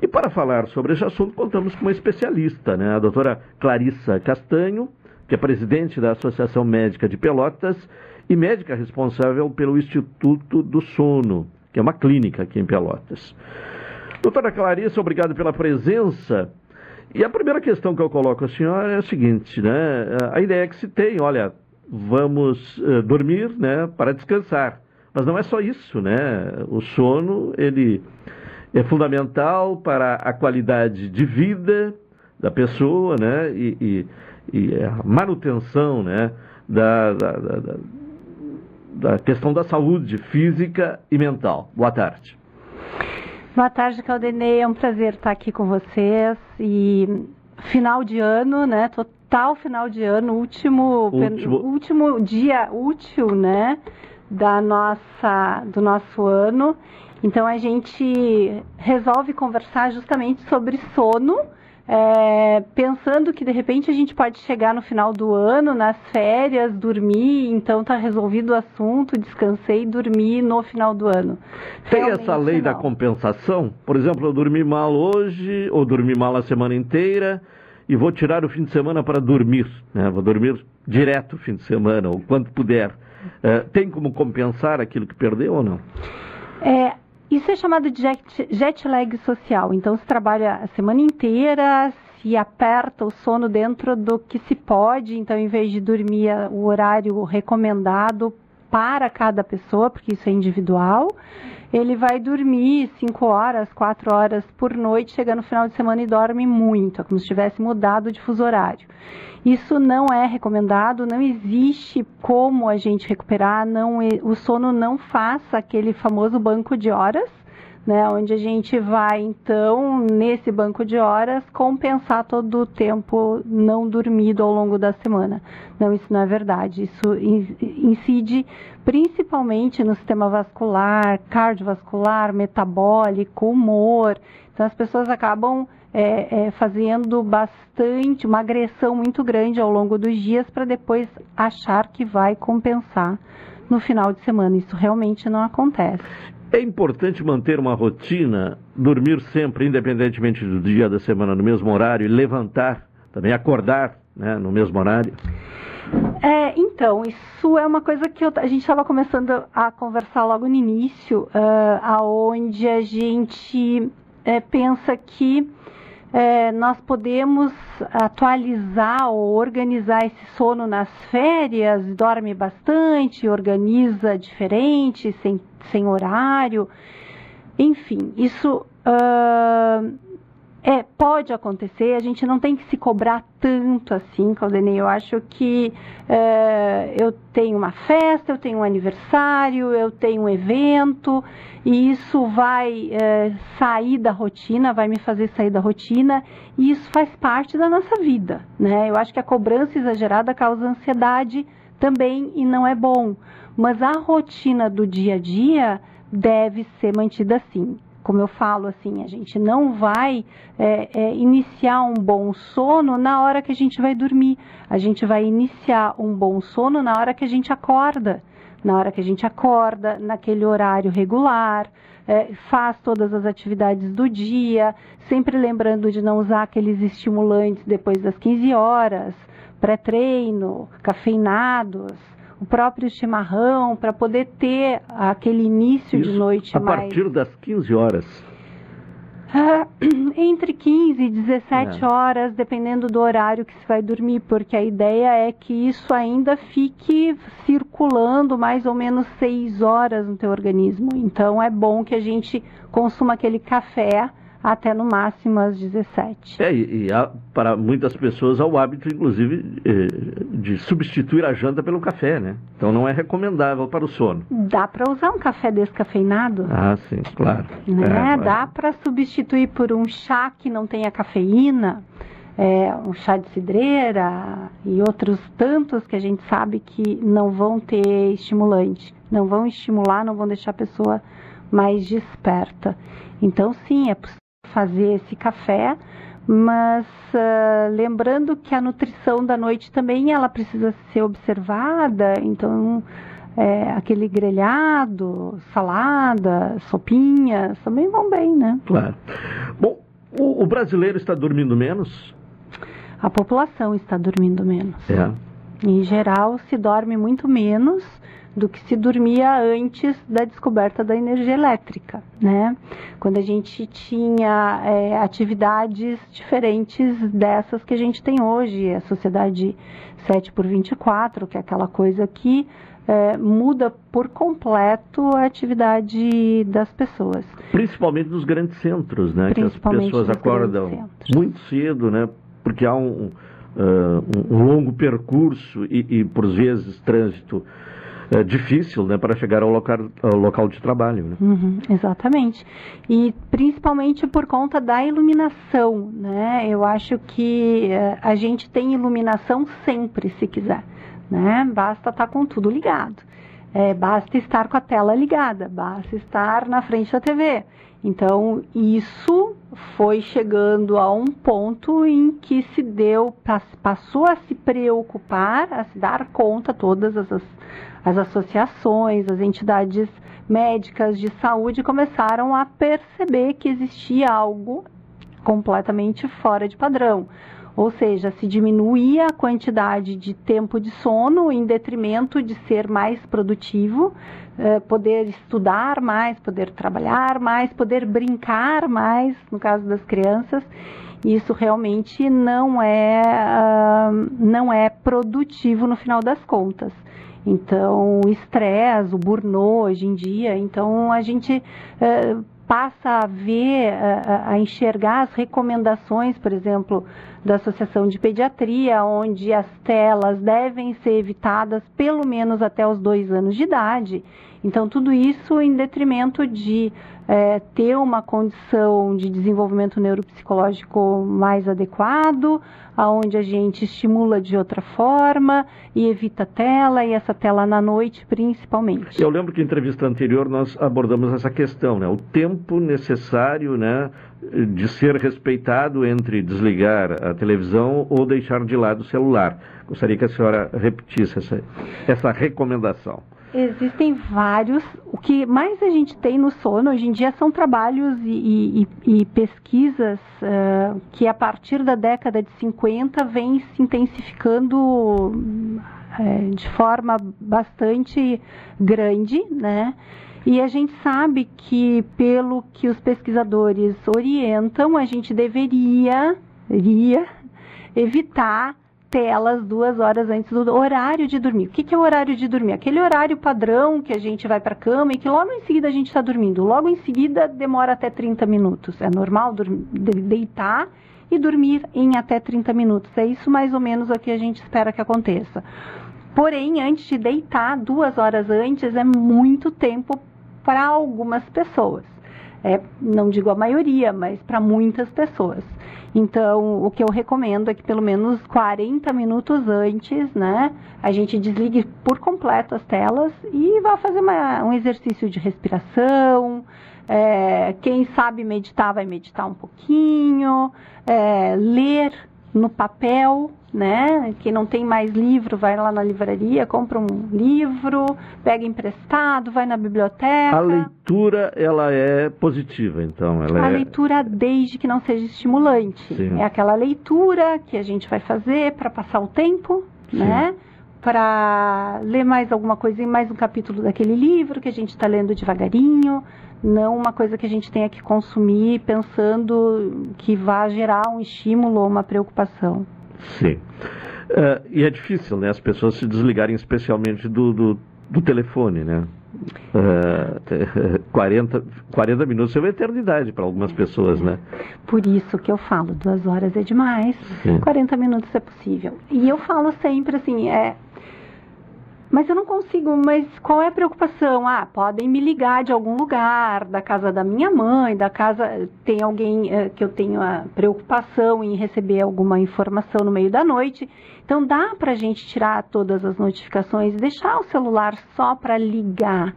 E para falar sobre esse assunto contamos com uma especialista, né, a doutora Clarissa Castanho, que é presidente da Associação Médica de Pelotas e médica responsável pelo Instituto do Sono, que é uma clínica aqui em Pelotas. Doutora Clarissa, obrigado pela presença. E a primeira questão que eu coloco à senhora é a seguinte, né? A ideia que se tem, olha, vamos uh, dormir, né, para descansar. Mas não é só isso, né? O sono, ele é fundamental para a qualidade de vida da pessoa, né? E, e, e a manutenção, né? da, da, da, da questão da saúde física e mental. Boa tarde. Boa tarde, Caldenei. É um prazer estar aqui com vocês. E final de ano, né? Total final de ano, último, Último. último dia útil, né? Da nossa, do nosso ano. Então a gente resolve conversar justamente sobre sono, é, pensando que de repente a gente pode chegar no final do ano, nas férias, dormir, então tá resolvido o assunto, descansei e dormi no final do ano. Tem Realmente essa lei da não. compensação? Por exemplo, eu dormi mal hoje, ou dormi mal a semana inteira, e vou tirar o fim de semana para dormir. Né? Vou dormir direto o fim de semana, ou quanto puder. É, tem como compensar aquilo que perdeu ou não? É, isso é chamado de jet, jet lag social. Então, se trabalha a semana inteira, se aperta o sono dentro do que se pode. Então, em vez de dormir a- o horário recomendado para cada pessoa, porque isso é individual, ele vai dormir 5 horas, 4 horas por noite, chega no final de semana e dorme muito. É como se tivesse mudado de fuso horário. Isso não é recomendado, não existe como a gente recuperar, não, o sono não faça aquele famoso banco de horas, né, onde a gente vai então nesse banco de horas compensar todo o tempo não dormido ao longo da semana. Não, isso não é verdade. Isso in- incide principalmente no sistema vascular, cardiovascular, metabólico, humor. Então as pessoas acabam é, é, fazendo bastante, uma agressão muito grande ao longo dos dias para depois achar que vai compensar no final de semana. Isso realmente não acontece. É importante manter uma rotina, dormir sempre, independentemente do dia da semana, no mesmo horário, e levantar, também acordar né, no mesmo horário. É, então, isso é uma coisa que eu- a gente estava começando a conversar logo no início, ah, aonde a gente eh, pensa que eh, nós podemos atualizar ou organizar esse sono nas férias, dorme bastante, organiza diferente, sem, sem horário. Enfim, isso ah, é, pode acontecer, a gente não tem que se cobrar tanto assim, Caldenei. Eu acho que é, eu tenho uma festa, eu tenho um aniversário, eu tenho um evento, e isso vai é, sair da rotina, vai me fazer sair da rotina, e isso faz parte da nossa vida, né? Eu acho que a cobrança exagerada causa ansiedade também e não é bom. Mas a rotina do dia a dia deve ser mantida assim como eu falo assim, a gente não vai é, é, iniciar um bom sono na hora que a gente vai dormir. A gente vai iniciar um bom sono na hora que a gente acorda. Na hora que a gente acorda, naquele horário regular, é, faz todas as atividades do dia, sempre lembrando de não usar aqueles estimulantes depois das 15 horas, pré-treino, cafeinados o próprio chimarrão para poder ter aquele início de noite a mais partir das 15 horas. Ah, entre 15 e 17 É. horas, dependendo do horário que se vai dormir, porque a ideia é que isso ainda fique circulando mais ou menos 6 horas no teu organismo. Então é bom que a gente consuma aquele café até no máximo às 17. É, e, e há, para muitas pessoas há o hábito, inclusive, eh, de substituir a janta pelo café, né? Então não é recomendável para o sono. Dá para usar um café descafeinado? Ah, sim, claro. né? É, claro. Dá para substituir por um chá que não tenha cafeína, é, um chá de cidreira e outros tantos que a gente sabe que não vão ter estimulante, não vão estimular, não vão deixar a pessoa mais desperta. Então, sim, é possível fazer esse café, mas ah, lembrando que a nutrição da noite também ela precisa ser observada, então é, aquele grelhado, salada, sopinhas, também vão bem, né? Claro. Bom, o, o brasileiro está dormindo menos? A população está dormindo menos. É. Em geral, se dorme muito menos do que se dormia antes da descoberta da energia elétrica, né? Quando a gente tinha é, atividades diferentes dessas que a gente tem hoje, a sociedade 7 por 24, que é aquela coisa que é, muda por completo a atividade das pessoas. Principalmente nos grandes centros, né? Que as pessoas acordam muito cedo, né? Porque há um, uh, um longo percurso e, e por vezes, trânsito é, difícil né, para chegar ao local, ao local de trabalho. Né? Uhum, exatamente. E principalmente por conta da iluminação. Né? Eu acho que uh, a gente tem iluminação sempre, se quiser. Né? Basta estar tá com tudo ligado. É, basta estar com a tela ligada, basta estar na frente da TV. Então, isso foi chegando a um ponto em que se deu, passou a se preocupar, a se dar conta, todas as, as associações, as entidades médicas de saúde começaram a perceber que existia algo completamente fora de padrão. Ou seja, se diminuía a quantidade de tempo de sono em detrimento de ser mais produtivo, eh, poder estudar mais, poder trabalhar mais, poder brincar mais, no caso das crianças. Isso realmente não é, uh, não é produtivo no final das contas. Então, o estresse, o burnout hoje em dia, então a gente uh, passa a ver, a, a, enxergar as recomendações, por exemplo, da Associação de Pediatria, onde as telas devem ser evitadas pelo menos até os dois anos de idade. Então, tudo isso em detrimento de é, ter uma condição de desenvolvimento neuropsicológico mais adequado, aonde a gente estimula de outra forma e evita tela, e essa tela na noite principalmente. Eu lembro que em entrevista anterior nós abordamos essa questão, né? O tempo necessário, né, de ser respeitado entre desligar a televisão ou deixar de lado o celular. Gostaria que a senhora repetisse essa, essa recomendação. Existem vários. O que mais a gente tem no sono hoje em dia são trabalhos e, e, e pesquisas uh, que a partir da década de 50 vêm se intensificando uh, de forma bastante grande, né? E a gente sabe que, pelo que os pesquisadores orientam, a gente deveria, deveria evitar telas duas horas antes do horário de dormir. O que, que é o horário de dormir? Aquele horário padrão que a gente vai para a cama e que logo em seguida a gente está dormindo. Logo em seguida demora até 30 minutos. É normal deitar e dormir em até 30 minutos. É isso mais ou menos o que a gente espera que aconteça. Porém, antes de deitar, duas horas antes, é muito tempo para algumas pessoas. É, não digo a maioria, mas para muitas pessoas. Então, o que eu recomendo é que pelo menos 40 minutos antes, né, a gente desligue por completo as telas e vá fazer uma, um exercício de respiração. É, quem sabe meditar, vai meditar um pouquinho. É, ler no papel, né? Quem não tem mais livro, vai lá na livraria, compra um livro, pega emprestado, vai na biblioteca. A leitura, ela é positiva, então? Ela a é... leitura, desde que não seja estimulante. Sim. É aquela leitura que a gente vai fazer para passar o tempo, Sim. né? Para ler mais alguma coisa, mais um capítulo daquele livro que a gente está lendo devagarinho, não uma coisa que a gente tenha que consumir pensando que vá gerar um estímulo ou uma preocupação. Sim. Uh, e é difícil, né? As pessoas se desligarem especialmente do, do, do telefone, né? Uh, 40, 40 minutos é uma eternidade para algumas pessoas, né? Por isso que eu falo, duas horas é demais, Sim. 40 minutos é possível. E eu falo sempre assim, é, mas eu não consigo, mas qual é a preocupação? Ah, podem me ligar de algum lugar, da casa da minha mãe, da casa. Tem alguém eh, que eu tenho a preocupação em receber alguma informação no meio da noite. Então dá para a gente tirar todas as notificações deixar o celular só para ligar,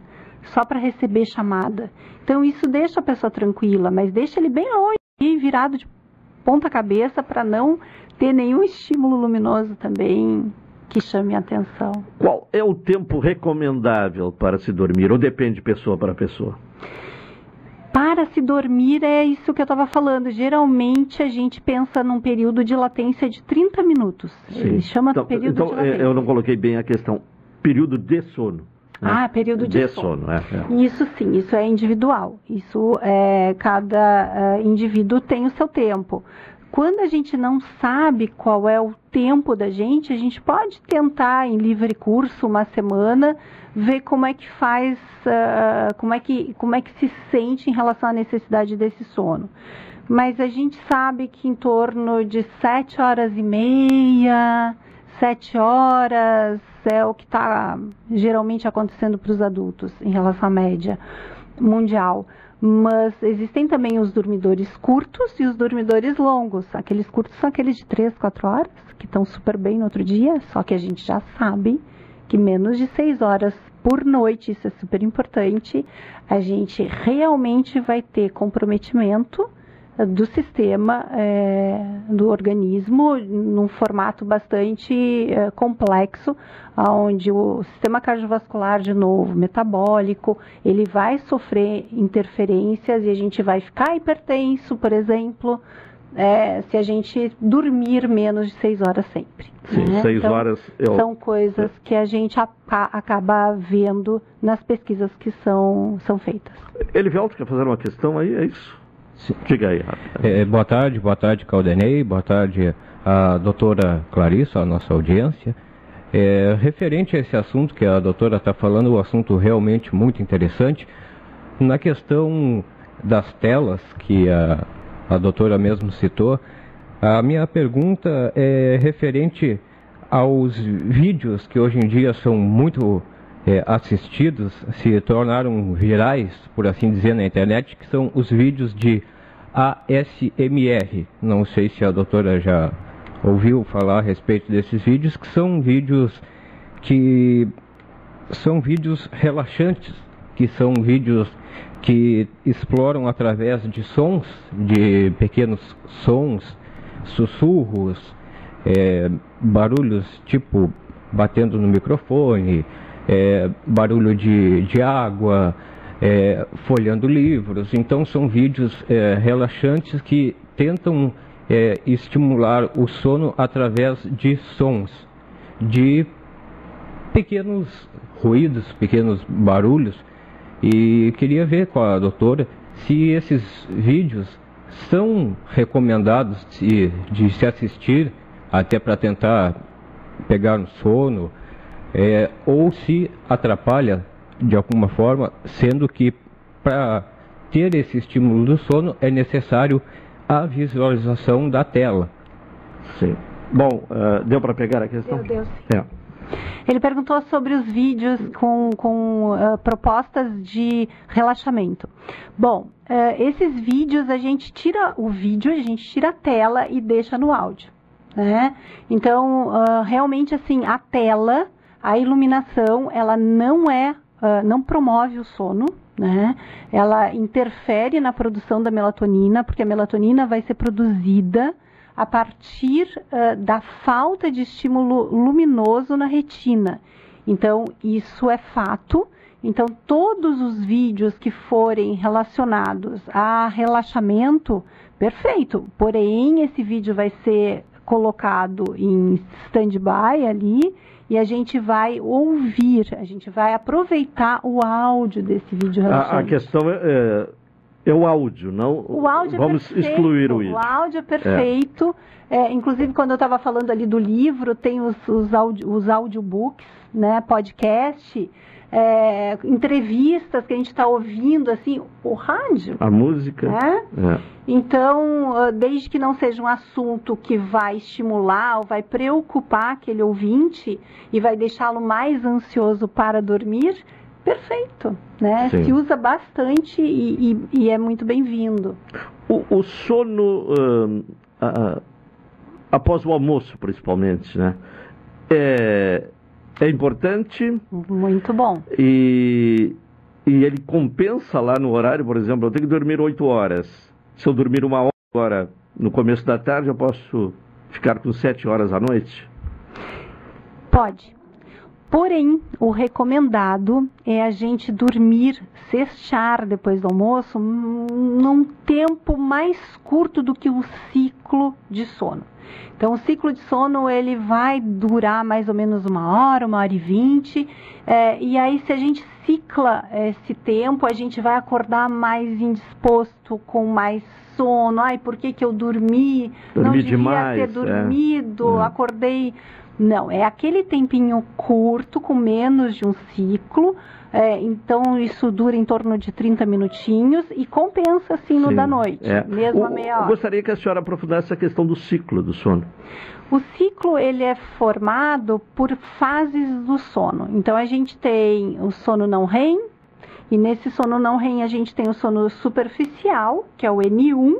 só para receber chamada. Então isso deixa a pessoa tranquila, mas deixa ele bem longe e virado de ponta cabeça para não ter nenhum estímulo luminoso também que chame a atenção. Qual é o tempo recomendável para se dormir? Ou depende de pessoa para pessoa? Para se dormir é isso que eu estava falando. Geralmente a gente pensa num período de latência de 30 minutos. Sim. Ele chama então, período então, de latência. Eu não coloquei bem a questão. Período de sono. Né? Ah, período de, de sono. sono é, é. Isso sim, isso é individual. Isso é cada uh, indivíduo tem o seu tempo. Quando a gente não sabe qual é o tempo da gente, a gente pode tentar em livre curso uma semana ver como é que faz, uh, como, é que, como é que se sente em relação à necessidade desse sono. mas a gente sabe que em torno de sete horas e meia, sete horas é o que está geralmente acontecendo para os adultos em relação à média mundial. Mas existem também os dormidores curtos e os dormidores longos. Aqueles curtos são aqueles de 3, 4 horas, que estão super bem no outro dia, só que a gente já sabe que menos de 6 horas por noite, isso é super importante, a gente realmente vai ter comprometimento do sistema é, do organismo num formato bastante é, complexo, onde o sistema cardiovascular, de novo, metabólico, ele vai sofrer interferências e a gente vai ficar hipertenso, por exemplo, é, se a gente dormir menos de seis horas sempre. Sim, né? seis então, horas. Eu... São coisas que a gente a, acaba vendo nas pesquisas que são, são feitas. Elivelto quer fazer uma questão aí? É isso? Diga aí. É, boa tarde, boa tarde, Caldenei, boa tarde a doutora Clarissa, a nossa audiência. É, referente a esse assunto que a doutora está falando, um assunto realmente muito interessante, na questão das telas que a, a doutora mesmo citou, a minha pergunta é referente aos vídeos que hoje em dia são muito é, assistidos se tornaram virais, por assim dizer, na internet, que são os vídeos de ASMR. Não sei se a doutora já ouviu falar a respeito desses vídeos, que são vídeos que são vídeos relaxantes, que são vídeos que exploram através de sons, de pequenos sons, sussurros, é, barulhos tipo batendo no microfone, é, barulho de, de água, é, folhando livros. Então são vídeos é, relaxantes que tentam é, estimular o sono através de sons, de pequenos ruídos, pequenos barulhos. E queria ver com a doutora se esses vídeos são recomendados de, de se assistir até para tentar pegar no sono é, ou se atrapalha de alguma forma, sendo que para ter esse estímulo do sono é necessário a visualização da tela. Sim. Bom, uh, deu para pegar a questão? Deu, deu sim. É. Ele perguntou sobre os vídeos com, com uh, propostas de relaxamento. Bom, uh, esses vídeos a gente tira o vídeo, a gente tira a tela e deixa no áudio. Né? Então, uh, realmente assim, a tela, a iluminação, ela não é, não promove o sono, né? Ela interfere na produção da melatonina, porque a melatonina vai ser produzida a partir uh, da falta de estímulo luminoso na retina. Então, isso é fato. Então, todos os vídeos que forem relacionados a relaxamento, perfeito. Porém, esse vídeo vai ser colocado em stand-by ali e a gente vai ouvir, a gente vai aproveitar o áudio desse vídeo. A, a questão é, é é o áudio, não. O áudio Vamos é perfeito. excluir o. O áudio é perfeito. É. É, inclusive, quando eu estava falando ali do livro, tem os, os, audio, os audiobooks, né, podcast, é, entrevistas que a gente está ouvindo, assim, o rádio. A música. Né? É. Então, desde que não seja um assunto que vai estimular ou vai preocupar aquele ouvinte e vai deixá-lo mais ansioso para dormir, perfeito, né? Sim. Se usa bastante e, e, e é muito bem-vindo. O, o, sono uh, uh, após o almoço, principalmente, né? É, é importante. Muito bom. E, e ele compensa lá no horário, por exemplo, eu tenho que dormir 8 horas. Se eu dormir uma hora agora no começo da tarde, eu posso ficar com 7 horas à noite? Pode. Porém, o recomendado é a gente dormir, cestar depois do almoço, num tempo mais curto do que o ciclo de sono. Então, o ciclo de sono ele vai durar mais ou menos uma hora, uma hora e vinte. É, e aí, se a gente cicla esse tempo, a gente vai acordar mais indisposto, com mais sono. Ai, por que, que eu dormi? dormi Não devia demais, ter dormido, é. acordei Não, é aquele tempinho curto, com menos de um ciclo. É, então isso dura em torno de 30 minutinhos e compensa assim no Sim, da noite, é. mesmo a O- meia Eu hora. gostaria que a senhora aprofundasse essa questão do ciclo do sono. O ciclo ele é formado por fases do sono. Então a gente tem o sono não REM e nesse sono não REM a gente tem o sono superficial, que é o N1,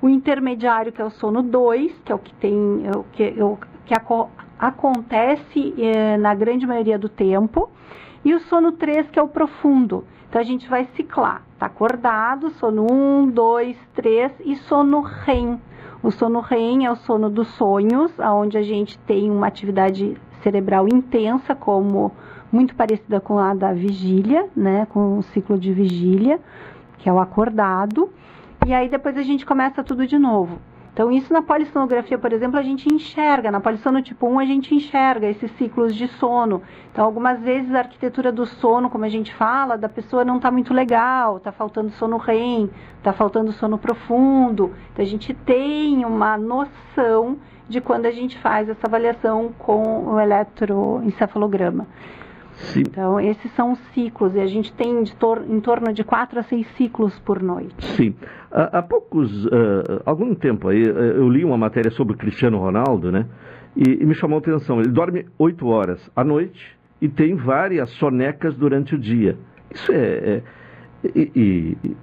o intermediário que é o sono 2, que é o que tem é o que, é o que aco- acontece eh, na grande maioria do tempo, e o sono 3 que é o profundo. Então a gente vai ciclar, tá acordado, sono 1, 2, 3 e sono REM. O sono REM é o sono dos sonhos, onde a gente tem uma atividade cerebral intensa, como muito parecida com a da vigília, né, com o ciclo de vigília, que é o acordado. E aí depois a gente começa tudo de novo. Então isso na polissonografia, por exemplo, a gente enxerga, na polissono tipo 1 a gente enxerga esses ciclos de sono. Então algumas vezes a arquitetura do sono, como a gente fala, da pessoa não está muito legal, está faltando sono REM, está faltando sono profundo. Então a gente tem uma noção de quando a gente faz essa avaliação com o eletroencefalograma. Sim. Então esses são os ciclos e a gente tem de tor em torno de 4 a 6 ciclos por noite. Sim. Há, há poucos, ah, algum tempo aí, ah, eu li uma matéria sobre Cristiano Ronaldo, né? E, e me chamou a atenção. Ele dorme oito horas à noite e tem várias sonecas durante o dia. Isso é. é- e, e-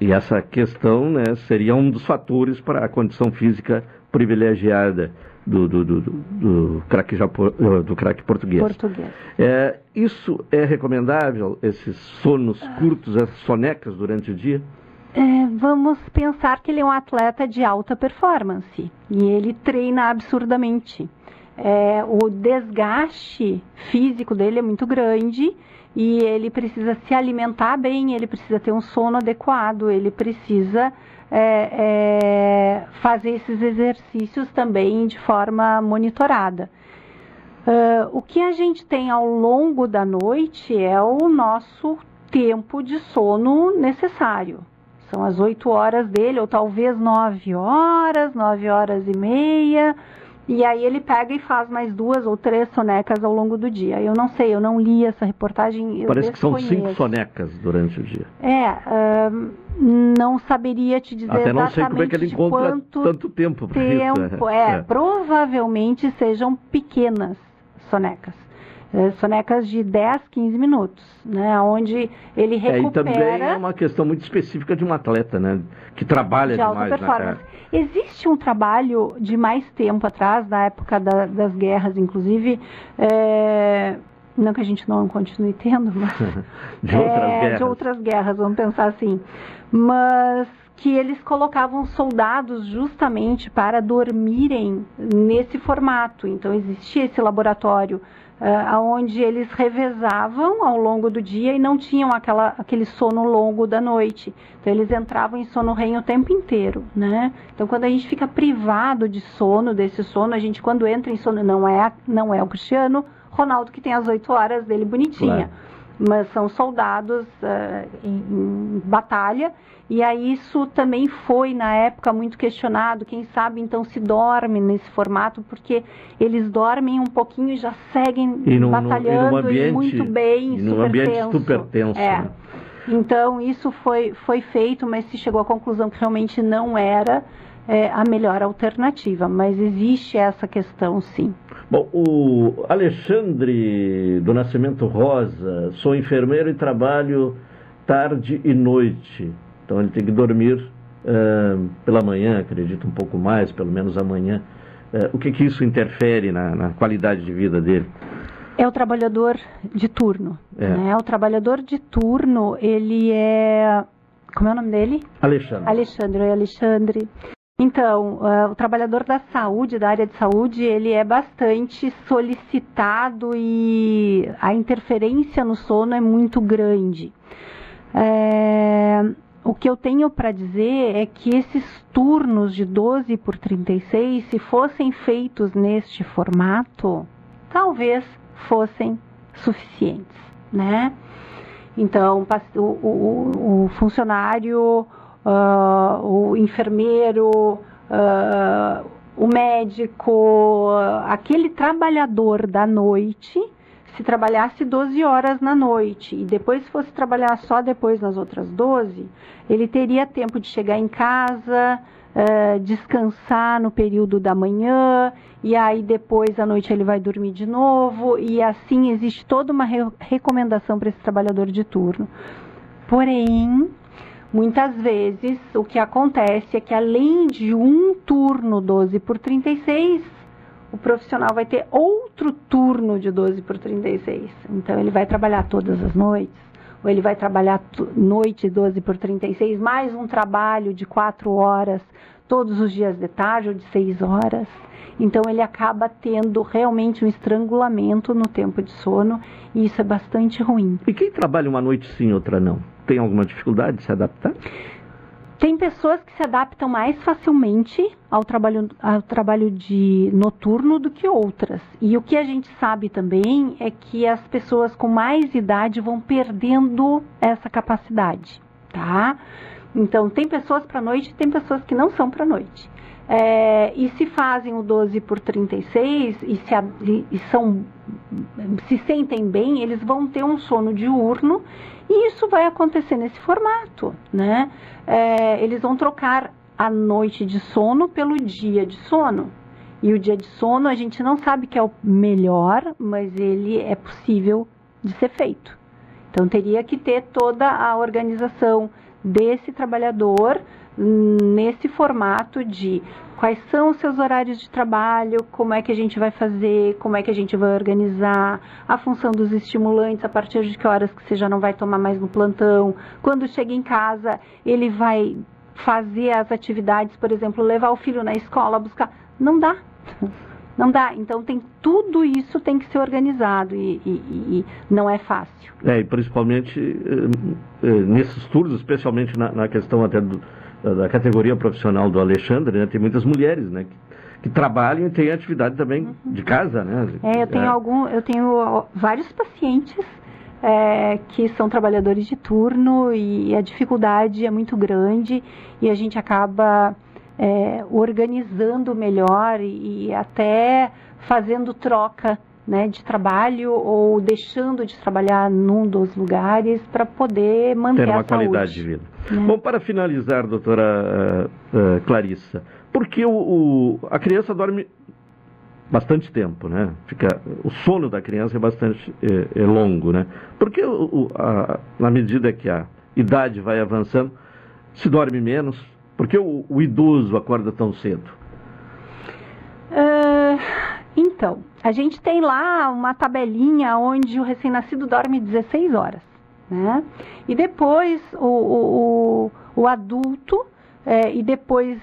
e essa questão né, seria um dos fatores para a condição física privilegiada do, do, do, do, japo- ah, do craque português. Português. É, isso é recomendável, esses sonos curtos, essas sonecas durante o dia? É, vamos pensar que ele é um atleta de alta performance e ele treina absurdamente. É, o desgaste físico dele é muito grande e ele precisa se alimentar bem, ele precisa ter um sono adequado, ele precisa é, é, fazer esses exercícios também de forma monitorada. Ah, o que a gente tem ao longo da noite é o nosso tempo de sono necessário. São as 8 horas dele, ou talvez 9 horas, 9 horas e meia. E aí ele pega e faz mais duas ou três sonecas ao longo do dia. Eu não sei, eu não li essa reportagem. Parece que são cinco sonecas durante o dia. É, não saberia te dizer Até não sei como é que ele encontra quanto tanto tempo para isso. tempo. É, provavelmente sejam pequenas sonecas. É, sonecas de 10, 15 minutos, né? Onde ele É, e também é recupera uma questão muito específica de um atleta, né? Que trabalha de alta demais. performance. Né? Existe um trabalho de mais tempo atrás, na época da- das guerras, inclusive, é, não que a gente não continue tendo, mas De outras é, guerras. de outras guerras, vamos pensar assim. Mas que eles colocavam soldados justamente para dormirem nesse formato. Então existia esse laboratório ah, onde eles revezavam ao longo do dia e não tinham aquela, aquele sono longo da noite. Então eles entravam em sono REM o tempo inteiro, né? Então quando a gente fica privado de sono, desse sono, a gente quando entra em sono, não é, não é o Cristiano Ronaldo que tem as oito horas dele bonitinha Claro. Mas são soldados ah, em, em batalha. E aí isso também foi na época muito questionado. Quem sabe então se dorme nesse formato, porque eles dormem um pouquinho e já seguem E num- e batalhando e, ambiente- muito bem, e super ambiente tenso. super tenso, É. né? Então isso foi, foi feito, mas se chegou à conclusão que realmente não era é, a melhor alternativa. Mas existe essa questão, sim. Bom, o Alexandre do Nascimento Rosa, sou enfermeiro e trabalho tarde e noite. Então ele tem que dormir pela manhã, acredito um pouco mais, pelo menos amanhã. Ah, o que que isso interfere na, na qualidade de vida dele? É o trabalhador de turno. É. Né? O trabalhador de turno, ele é. Como é o nome dele? Alexandre. Alexandre, oi, Alexandre. Então, ah, o trabalhador da saúde, da área de saúde, ele é bastante solicitado e a interferência no sono é muito grande. É, o que eu tenho para dizer é que esses turnos de 12 por 36, se fossem feitos neste formato, talvez fossem suficientes, né? Então, o- o- o funcionário, ah, o enfermeiro, ah, o médico, aquele trabalhador da noite, se trabalhasse 12 horas na noite e depois fosse trabalhar só depois nas outras 12, ele teria tempo de chegar em casa, uh, descansar no período da manhã e aí depois à noite ele vai dormir de novo e assim existe toda uma re recomendação para esse trabalhador de turno. Porém, muitas vezes o que acontece é que além de um turno 12 por 36, o profissional vai ter outro turno de 12 por 36. Então, ele vai trabalhar todas as noites, ou ele vai trabalhar noite 12 por 36, mais um trabalho de 4 horas todos os dias de tarde ou de 6 horas. Então, ele acaba tendo realmente um estrangulamento no tempo de sono e isso é bastante ruim. E quem trabalha uma noite sim, outra não? Tem alguma dificuldade de se adaptar? Tem pessoas que se adaptam mais facilmente ao trabalho, ao trabalho de noturno do que outras. E o que a gente sabe também é que as pessoas com mais idade vão perdendo essa capacidade, tá? Então, tem pessoas para noite e tem pessoas que não são para noite. É, e se fazem o 12 por 36 e se, e são, se sentem bem, eles vão ter um sono diurno e isso vai acontecer nesse formato, né? É, eles vão trocar a noite de sono pelo dia de sono. E o dia de sono a gente não sabe que é o melhor, mas ele é possível de ser feito. Então teria que ter toda a organização desse trabalhador nesse formato de quais são os seus horários de trabalho, como é que a gente vai fazer, como é que a gente vai organizar, a função dos estimulantes, a partir de que horas que você já não vai tomar mais no plantão, quando chega em casa, ele vai fazer as atividades, por exemplo, levar o filho na escola, buscar. Não dá. Não dá. Então tem tudo isso tem que ser organizado e, e, e não é fácil. É, e principalmente eh, eh, nesses turnos, especialmente na, na questão até do, da categoria profissional do Alexandre, né, tem muitas mulheres, né? Que, que trabalham e têm atividade também uhum. de casa, né? É, eu tenho é. algum, eu tenho vários pacientes é, que são trabalhadores de turno e a dificuldade é muito grande e a gente acaba é, organizando melhor e, e até fazendo troca né, de trabalho ou deixando de trabalhar num dos lugares para poder manter Ter uma a qualidade de vida. Né? Bom, para finalizar, doutora uh, uh, Clarissa, porque o, o, a criança dorme bastante tempo, né? Fica, o sono da criança é bastante é, é longo, né? Porque o, a, na medida que a idade vai avançando, se dorme menos. Por que o, o idoso acorda tão cedo? Uh, então, a gente tem lá uma tabelinha onde o recém-nascido dorme 16 horas, né? E depois o, o, o, adulto, é, e depois,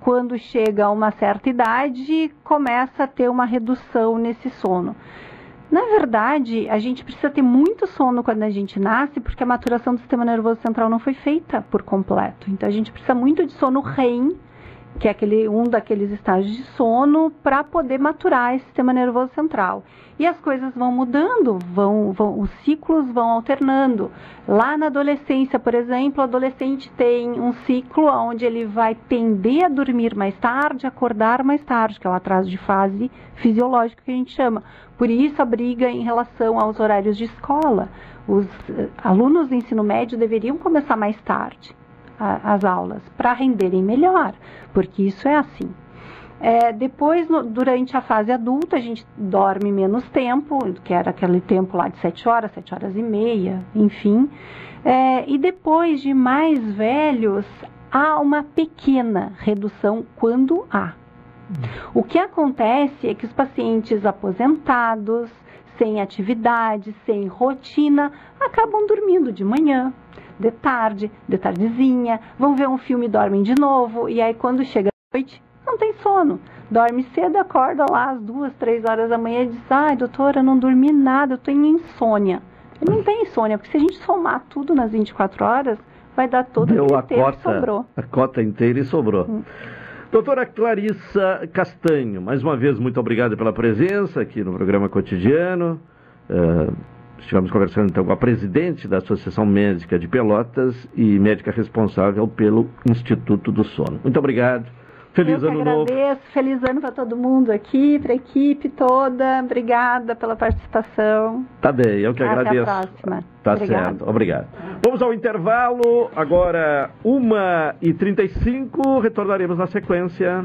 quando chega a uma certa idade, começa a ter uma redução nesse sono. Na verdade, a gente precisa ter muito sono quando a gente nasce, porque a maturação do sistema nervoso central não foi feita por completo. Então, a gente precisa muito de sono REM, que é aquele, um daqueles estágios de sono, para poder maturar esse sistema nervoso central. E as coisas vão mudando, vão, vão, os ciclos vão alternando. Lá na adolescência, por exemplo, o adolescente tem um ciclo onde ele vai tender a dormir mais tarde, acordar mais tarde, que é o atraso de fase fisiológico que a gente chama. Por isso a briga em relação aos horários de escola. Os uh, alunos do ensino médio deveriam começar mais tarde a, as aulas para renderem melhor, porque isso é assim. É, depois, no, durante a fase adulta, a gente dorme menos tempo, que era aquele tempo lá de 7 horas, 7 horas e meia, enfim. É, e depois de mais velhos, há uma pequena redução quando há. O que acontece é que os pacientes aposentados, sem atividade, sem rotina, acabam dormindo de manhã, de tarde, de tardezinha, vão ver um filme e dormem de novo, e aí quando chega a noite, não tem sono. Dorme cedo, acorda lá às duas, três horas da manhã e diz, ai doutora, eu não dormi nada, eu em insônia. Não tem insônia, porque se a gente somar tudo nas 24 horas, vai dar todo Deu o a cota, sobrou. A cota inteira e sobrou. Hum. Doutora Clarissa Castanho, mais uma vez, muito obrigado pela presença aqui no programa cotidiano. Uh, Estivemos conversando então com a presidente da Associação Médica de Pelotas e médica responsável pelo Instituto do Sono. Muito obrigado. Feliz eu ano que novo. agradeço. Feliz ano para todo mundo aqui, para a equipe toda. Obrigada pela participação. Tá bem, eu que Até a agradeço. próxima. Tá Obrigada. certo, obrigado. Vamos ao intervalo, agora 1h35, retornaremos na sequência.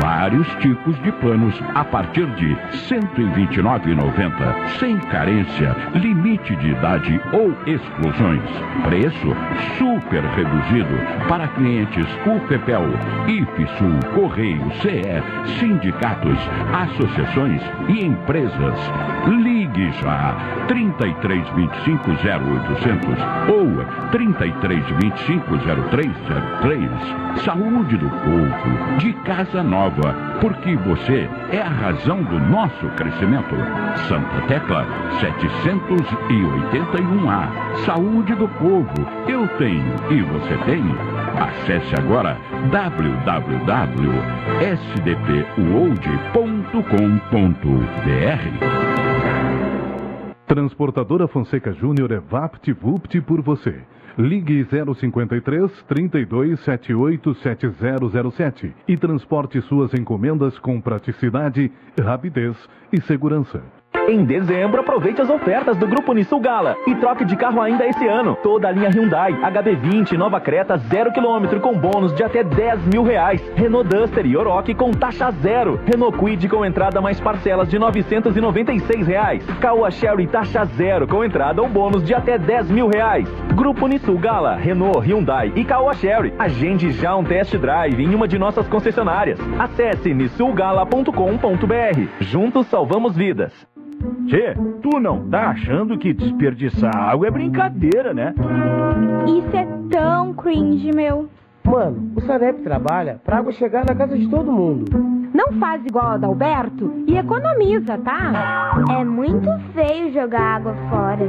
Vários tipos de planos a partir de R$ 129,90, sem carência, limite de idade ou exclusões. Preço super reduzido para clientes UPPEL, IFSUL, Correio, CE, sindicatos, associações e empresas. Ligue já 3325 0800 ou 3325 0303. Saúde do povo, de casa nova, porque você é a razão do nosso crescimento. Santa Tecla 781A. Saúde do povo, eu tenho e você tem. Acesse agora www.sdpuold.com.br. Transportadora Fonseca Júnior é VaptVupt por você. Ligue 053 32 78 7007 e transporte suas encomendas com praticidade, rapidez e segurança. Em dezembro, aproveite as ofertas do Grupo Nissul Gala e troque de carro ainda esse ano. Toda a linha Hyundai, HB20 Nova Creta 0km com bônus de até 10 mil reais. Renault Duster e Oroch com taxa zero. Renault Kwid com entrada mais parcelas de 996 reais. Caoa Sherry taxa zero com entrada ou bônus de até 10 mil reais. Grupo Nissul Gala, Renault, Hyundai e Caoa Sherry. Agende já um test drive em uma de nossas concessionárias. Acesse nissulgala.com.br. Juntos salvamos vidas. Tchê, tu não tá achando que desperdiçar água é brincadeira, né? Isso é tão cringe, meu. Mano, o Sanep trabalha pra água chegar na casa de todo mundo. Não faz igual a Adalberto e economiza, tá? É muito feio jogar água fora.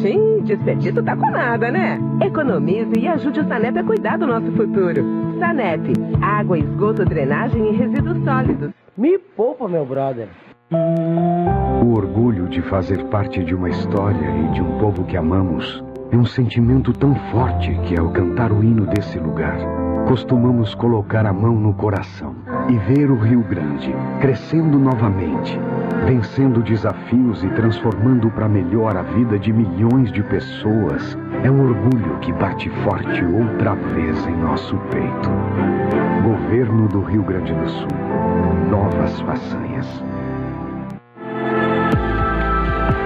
Sim, desperdício tá com nada, né? Economize e ajude o Sanep a cuidar do nosso futuro. Sanep, água, esgoto, drenagem e resíduos sólidos. Me poupa, meu brother. O orgulho de fazer parte de uma história e de um povo que amamos é um sentimento tão forte que, ao cantar o hino desse lugar, costumamos colocar a mão no coração e ver o Rio Grande crescendo novamente, vencendo desafios e transformando para melhor a vida de milhões de pessoas. É um orgulho que bate forte outra vez em nosso peito. Governo do Rio Grande do Sul. Novas façanhas.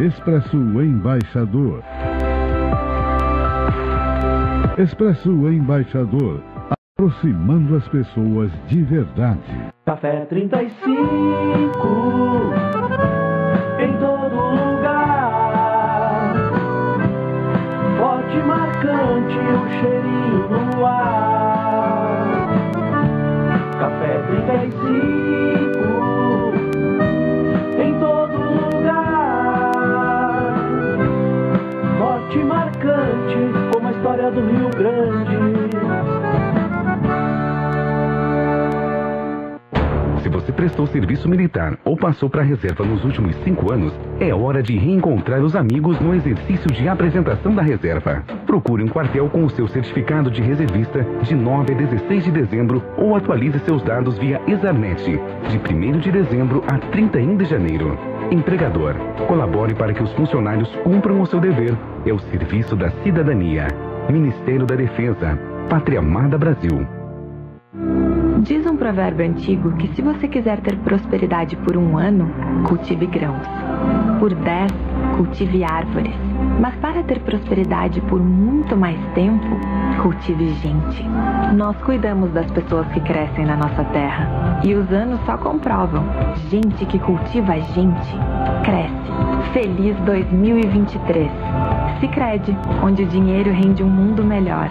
Expresso Embaixador. Expresso Embaixador, aproximando as pessoas de verdade. Café 35 prestou serviço militar ou passou para a reserva nos últimos cinco anos, é hora de reencontrar os amigos no exercício de apresentação da reserva. Procure um quartel com o seu certificado de reservista de 9 a 16 de dezembro ou atualize seus dados via Exarnet, de 1 de dezembro a 31 de janeiro. Empregador, colabore para que os funcionários cumpram o seu dever. É o serviço da cidadania. Ministério da Defesa. Pátria Amada Brasil. Diz um provérbio antigo que se você quiser ter prosperidade por um ano, cultive grãos. Por dez, cultive árvores. Mas para ter prosperidade por muito mais tempo, cultive gente. Nós cuidamos das pessoas que crescem na nossa terra. E os anos só comprovam. Gente que cultiva gente, cresce. Feliz 2023. Sicredi, onde o dinheiro rende um mundo melhor.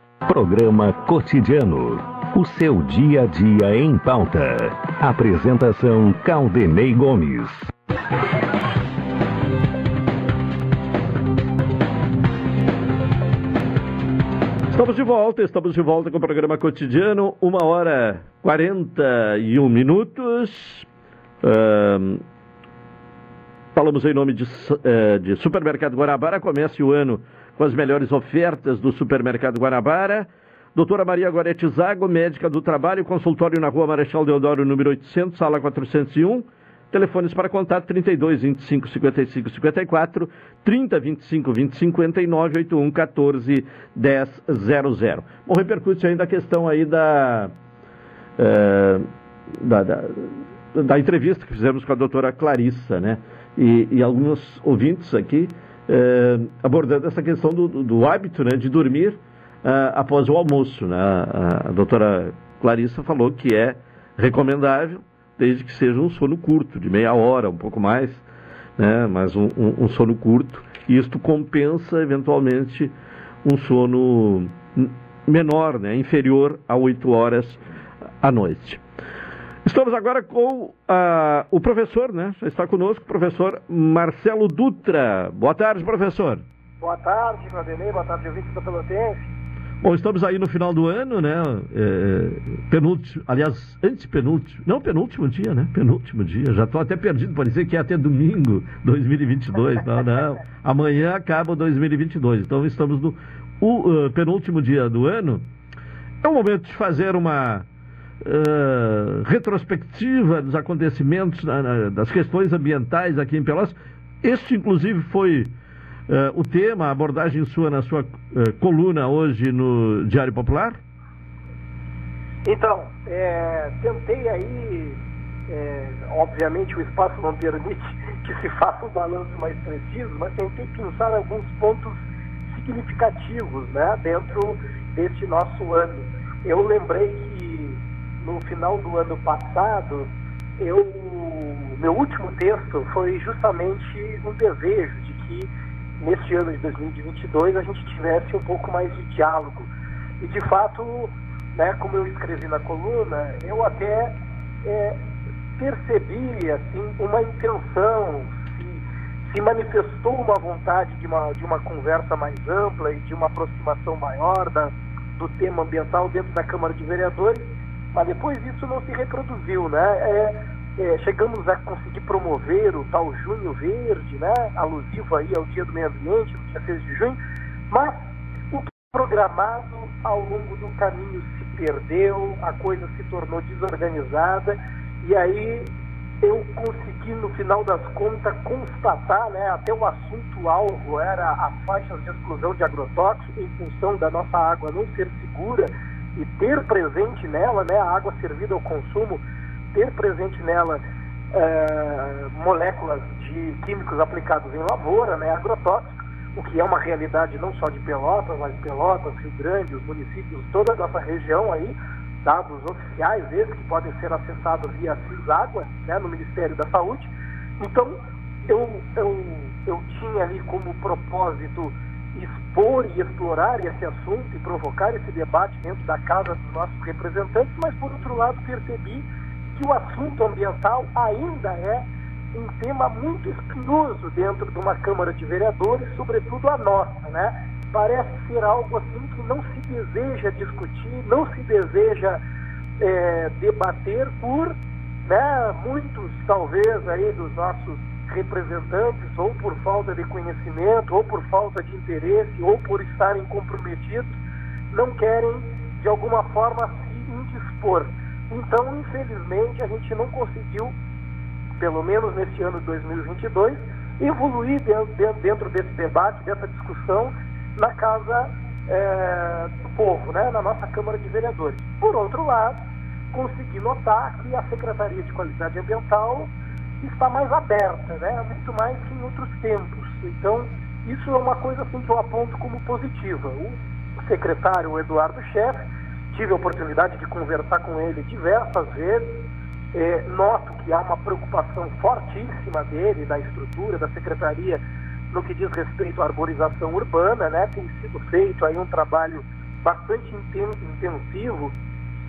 Programa Cotidiano. O seu dia a dia em pauta. Apresentação Caldenei Gomes. Estamos de volta, estamos de volta com o programa cotidiano, uma hora 41 minutos. Ahn, falamos em nome de, eh, de Supermercado Guanabara. Comece o ano com as melhores ofertas do Supermercado Guanabara. Doutora Maria Gorete Zago, médica do trabalho, consultório na rua Marechal Deodoro, número 800, sala 401. Telefones para contato 32 25 55 54, 30 25 20 59, 81 14 10 00. Bom, repercute ainda a questão aí da, eh, da, da, da entrevista que fizemos com a doutora Clarissa, né? E, e alguns ouvintes aqui eh, abordando essa questão do, do- hábito né, de dormir ah, após o almoço. Né? A, a doutora Clarissa falou que é recomendável, desde que seja um sono curto, de meia hora, um pouco mais, né? mas um, um- um sono curto. E isto compensa, eventualmente, um sono menor, né? inferior a oito horas à noite. Estamos agora com ah, o professor, né? Já está conosco, o professor Marcelo Dutra. Boa tarde, professor. Boa tarde, Claudemir. Boa tarde, ouvintes da Pelotense. Bom, estamos aí no final do ano, né? É, penúltimo, aliás, antepenúltimo, não penúltimo dia, né? Penúltimo dia. Já estou até perdido, parecia que ia até domingo 2022. Não, não. Amanhã acaba o 2022. Então estamos no o, ah, penúltimo dia do ano. É o momento de fazer uma retrospectiva dos acontecimentos, na- na- das questões ambientais aqui em Pelotas. Este, inclusive, foi eh, o tema, a abordagem sua na sua eh, coluna hoje no Diário Popular? Então, é, tentei aí, é, obviamente o espaço não permite que se faça um balanço mais preciso, mas tentei pensar alguns pontos significativos né, dentro deste nosso ano. Eu lembrei que no final do ano passado, eu, meu último texto foi justamente um desejo de que neste ano de 2022 a gente tivesse um pouco mais de diálogo. E de fato, né, como eu escrevi na coluna, eu até é, percebi assim, uma intenção, se, se manifestou uma vontade de uma, de uma conversa mais ampla e de uma aproximação maior da, do tema ambiental dentro da Câmara de Vereadores, mas depois isso não se reproduziu, né? É, é, chegamos a conseguir promover o tal Junho Verde, né? Alusivo aí ao Dia do Meio Ambiente, no dia 6 de junho, mas o que programado ao longo do caminho se perdeu, a coisa se tornou desorganizada e aí eu consegui no final das contas constatar, né, até o assunto alvo era as faixas de exclusão de agrotóxicos em função da nossa água não ser segura e ter presente nela, né, a água servida ao consumo, ter presente nela eh, moléculas de químicos aplicados em lavoura, né, agrotóxicos, o que é uma realidade não só de Pelotas, mas Pelotas, Rio Grande, os municípios, toda a nossa região aí, dados oficiais, esses que podem ser acessados via CISÁGUA, né, no Ministério da Saúde. Então, eu, eu, eu tinha ali como propósito expor e explorar esse assunto e provocar esse debate dentro da casa dos nossos representantes, mas por outro lado percebi que o assunto ambiental ainda é um tema muito espinhoso dentro de uma Câmara de Vereadores, sobretudo a nossa, né? Parece ser algo assim que não se deseja discutir, não se deseja é, debater por né, muitos, talvez, aí dos nossos representantes, ou por falta de conhecimento, ou por falta de interesse, ou por estarem comprometidos, não querem, de alguma forma, se indispor. Então, infelizmente, a gente não conseguiu, pelo menos neste ano de 2022, evoluir dentro, desse debate, dessa discussão, na Casa é, do Povo, né, na nossa Câmara de Vereadores. Por outro lado, consegui notar que a Secretaria de Qualidade Ambiental está mais aberta, né? muito mais que em outros tempos. Então, isso é uma coisa assim, que eu aponto como positiva. O secretário Eduardo Chefe, tive a oportunidade de conversar com ele diversas vezes, é, noto que há uma preocupação fortíssima dele, da estrutura da secretaria, no que diz respeito à arborização urbana, né? tem sido feito aí um trabalho bastante intensivo,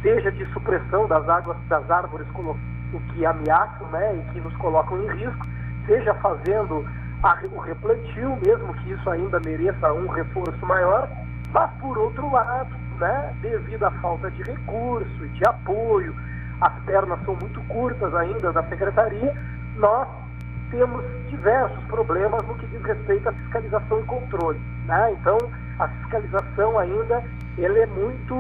seja de supressão das águas das árvores o que ameaçam né, e que nos colocam em risco, seja fazendo a, o replantio, mesmo que isso ainda mereça um reforço maior, mas por outro lado, né, devido à falta de recurso e de apoio, as pernas são muito curtas ainda da secretaria, nós temos diversos problemas no que diz respeito à fiscalização e controle. Né? Então, a fiscalização ainda ela é muito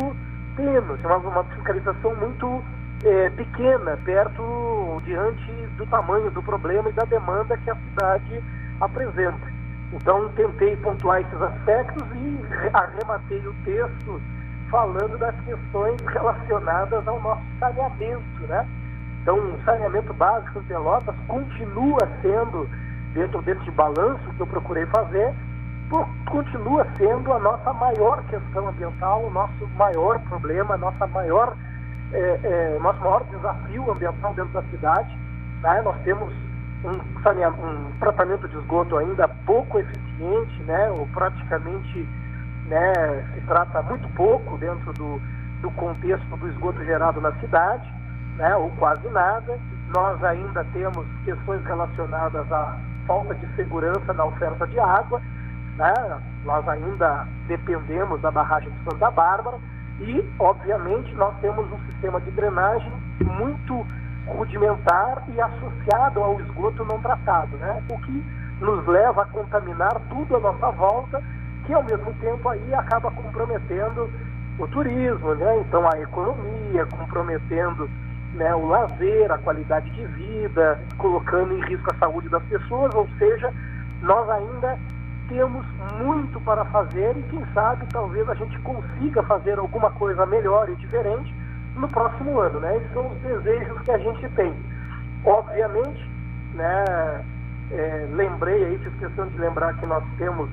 tênue, é uma, uma fiscalização muito é, pequena, perto, diante do tamanho do problema e da demanda que a cidade apresenta. Então, tentei pontuar esses aspectos e arrematei o texto falando das questões relacionadas ao nosso saneamento, né? Então, o saneamento básico em Pelotas continua sendo, dentro desse balanço que eu procurei fazer, continua sendo a nossa maior questão ambiental, o nosso maior problema, a nossa maior é, é, nosso maior desafio ambiental dentro da cidade. Né? Nós temos um, um, tratamento de esgoto ainda pouco eficiente, né? ou praticamente né, se trata muito pouco dentro do, do contexto do esgoto gerado na cidade, né? ou quase nada. Nós ainda temos questões relacionadas à falta de segurança na oferta de água. Né? Nós ainda dependemos da barragem de Santa Bárbara e, obviamente, nós temos um sistema de drenagem muito rudimentar e associado ao esgoto não tratado, né? o que nos leva a contaminar tudo à nossa volta, que ao mesmo tempo aí acaba comprometendo o turismo, né? então a economia, comprometendo né, o lazer, a qualidade de vida, colocando em risco a saúde das pessoas, ou seja, nós ainda temos muito para fazer e quem sabe talvez a gente consiga fazer alguma coisa melhor e diferente no próximo ano, né? Esses são os desejos que a gente tem. Obviamente, né, é, lembrei aí, fiz questão de lembrar que nós temos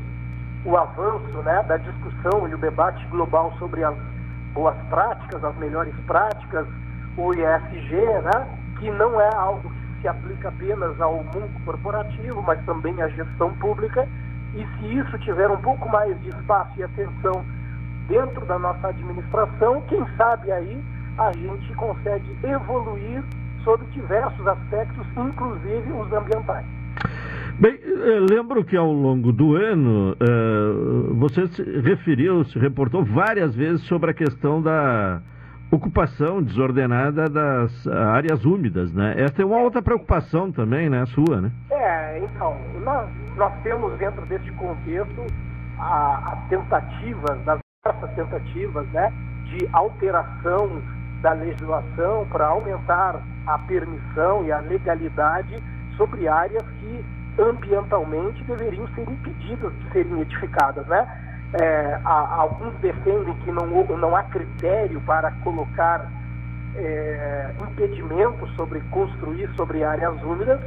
o avanço né, da discussão e o debate global sobre as boas práticas, as melhores práticas, o ISG, né, que não é algo que se aplica apenas ao mundo corporativo, mas também à gestão pública e se isso tiver um pouco mais de espaço e atenção dentro da nossa administração, quem sabe aí a gente consegue evoluir sobre diversos aspectos, inclusive os ambientais. Bem, eh, lembro que ao longo do ano uh, você se referiu, se reportou várias vezes sobre a questão da ocupação desordenada das áreas úmidas, né? Essa é uma outra preocupação também, né, sua, né? É, então, nós, nós temos dentro deste contexto as tentativas, das diversas tentativas, né, de alteração da legislação para aumentar a permissão e a legalidade sobre áreas que ambientalmente deveriam ser impedidas de serem edificadas, né? É, alguns defendem que não, não há critério para colocar é, impedimentos sobre construir sobre áreas úmidas,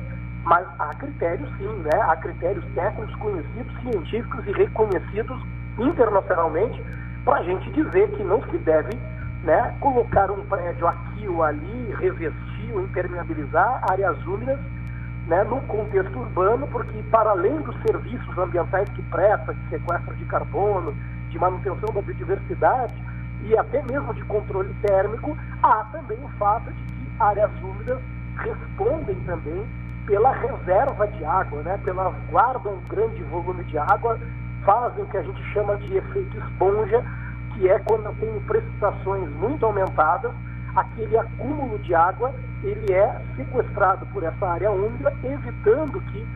mas há critérios sim, né? há critérios técnicos conhecidos, científicos e reconhecidos internacionalmente para a gente dizer que não se deve né, colocar um prédio aqui ou ali, revestir ou impermeabilizar áreas úmidas né, no contexto urbano, porque para além dos serviços ambientais que presta, de sequestro de carbono, de manutenção da biodiversidade e até mesmo de controle térmico, há também o fato de que áreas úmidas respondem também pela reserva de água, né, pela guardam um grande volume de água, fazem o que a gente chama de efeito esponja, que é quando tenho precipitações muito aumentadas, aquele acúmulo de água ele é sequestrado por essa área úmida, evitando que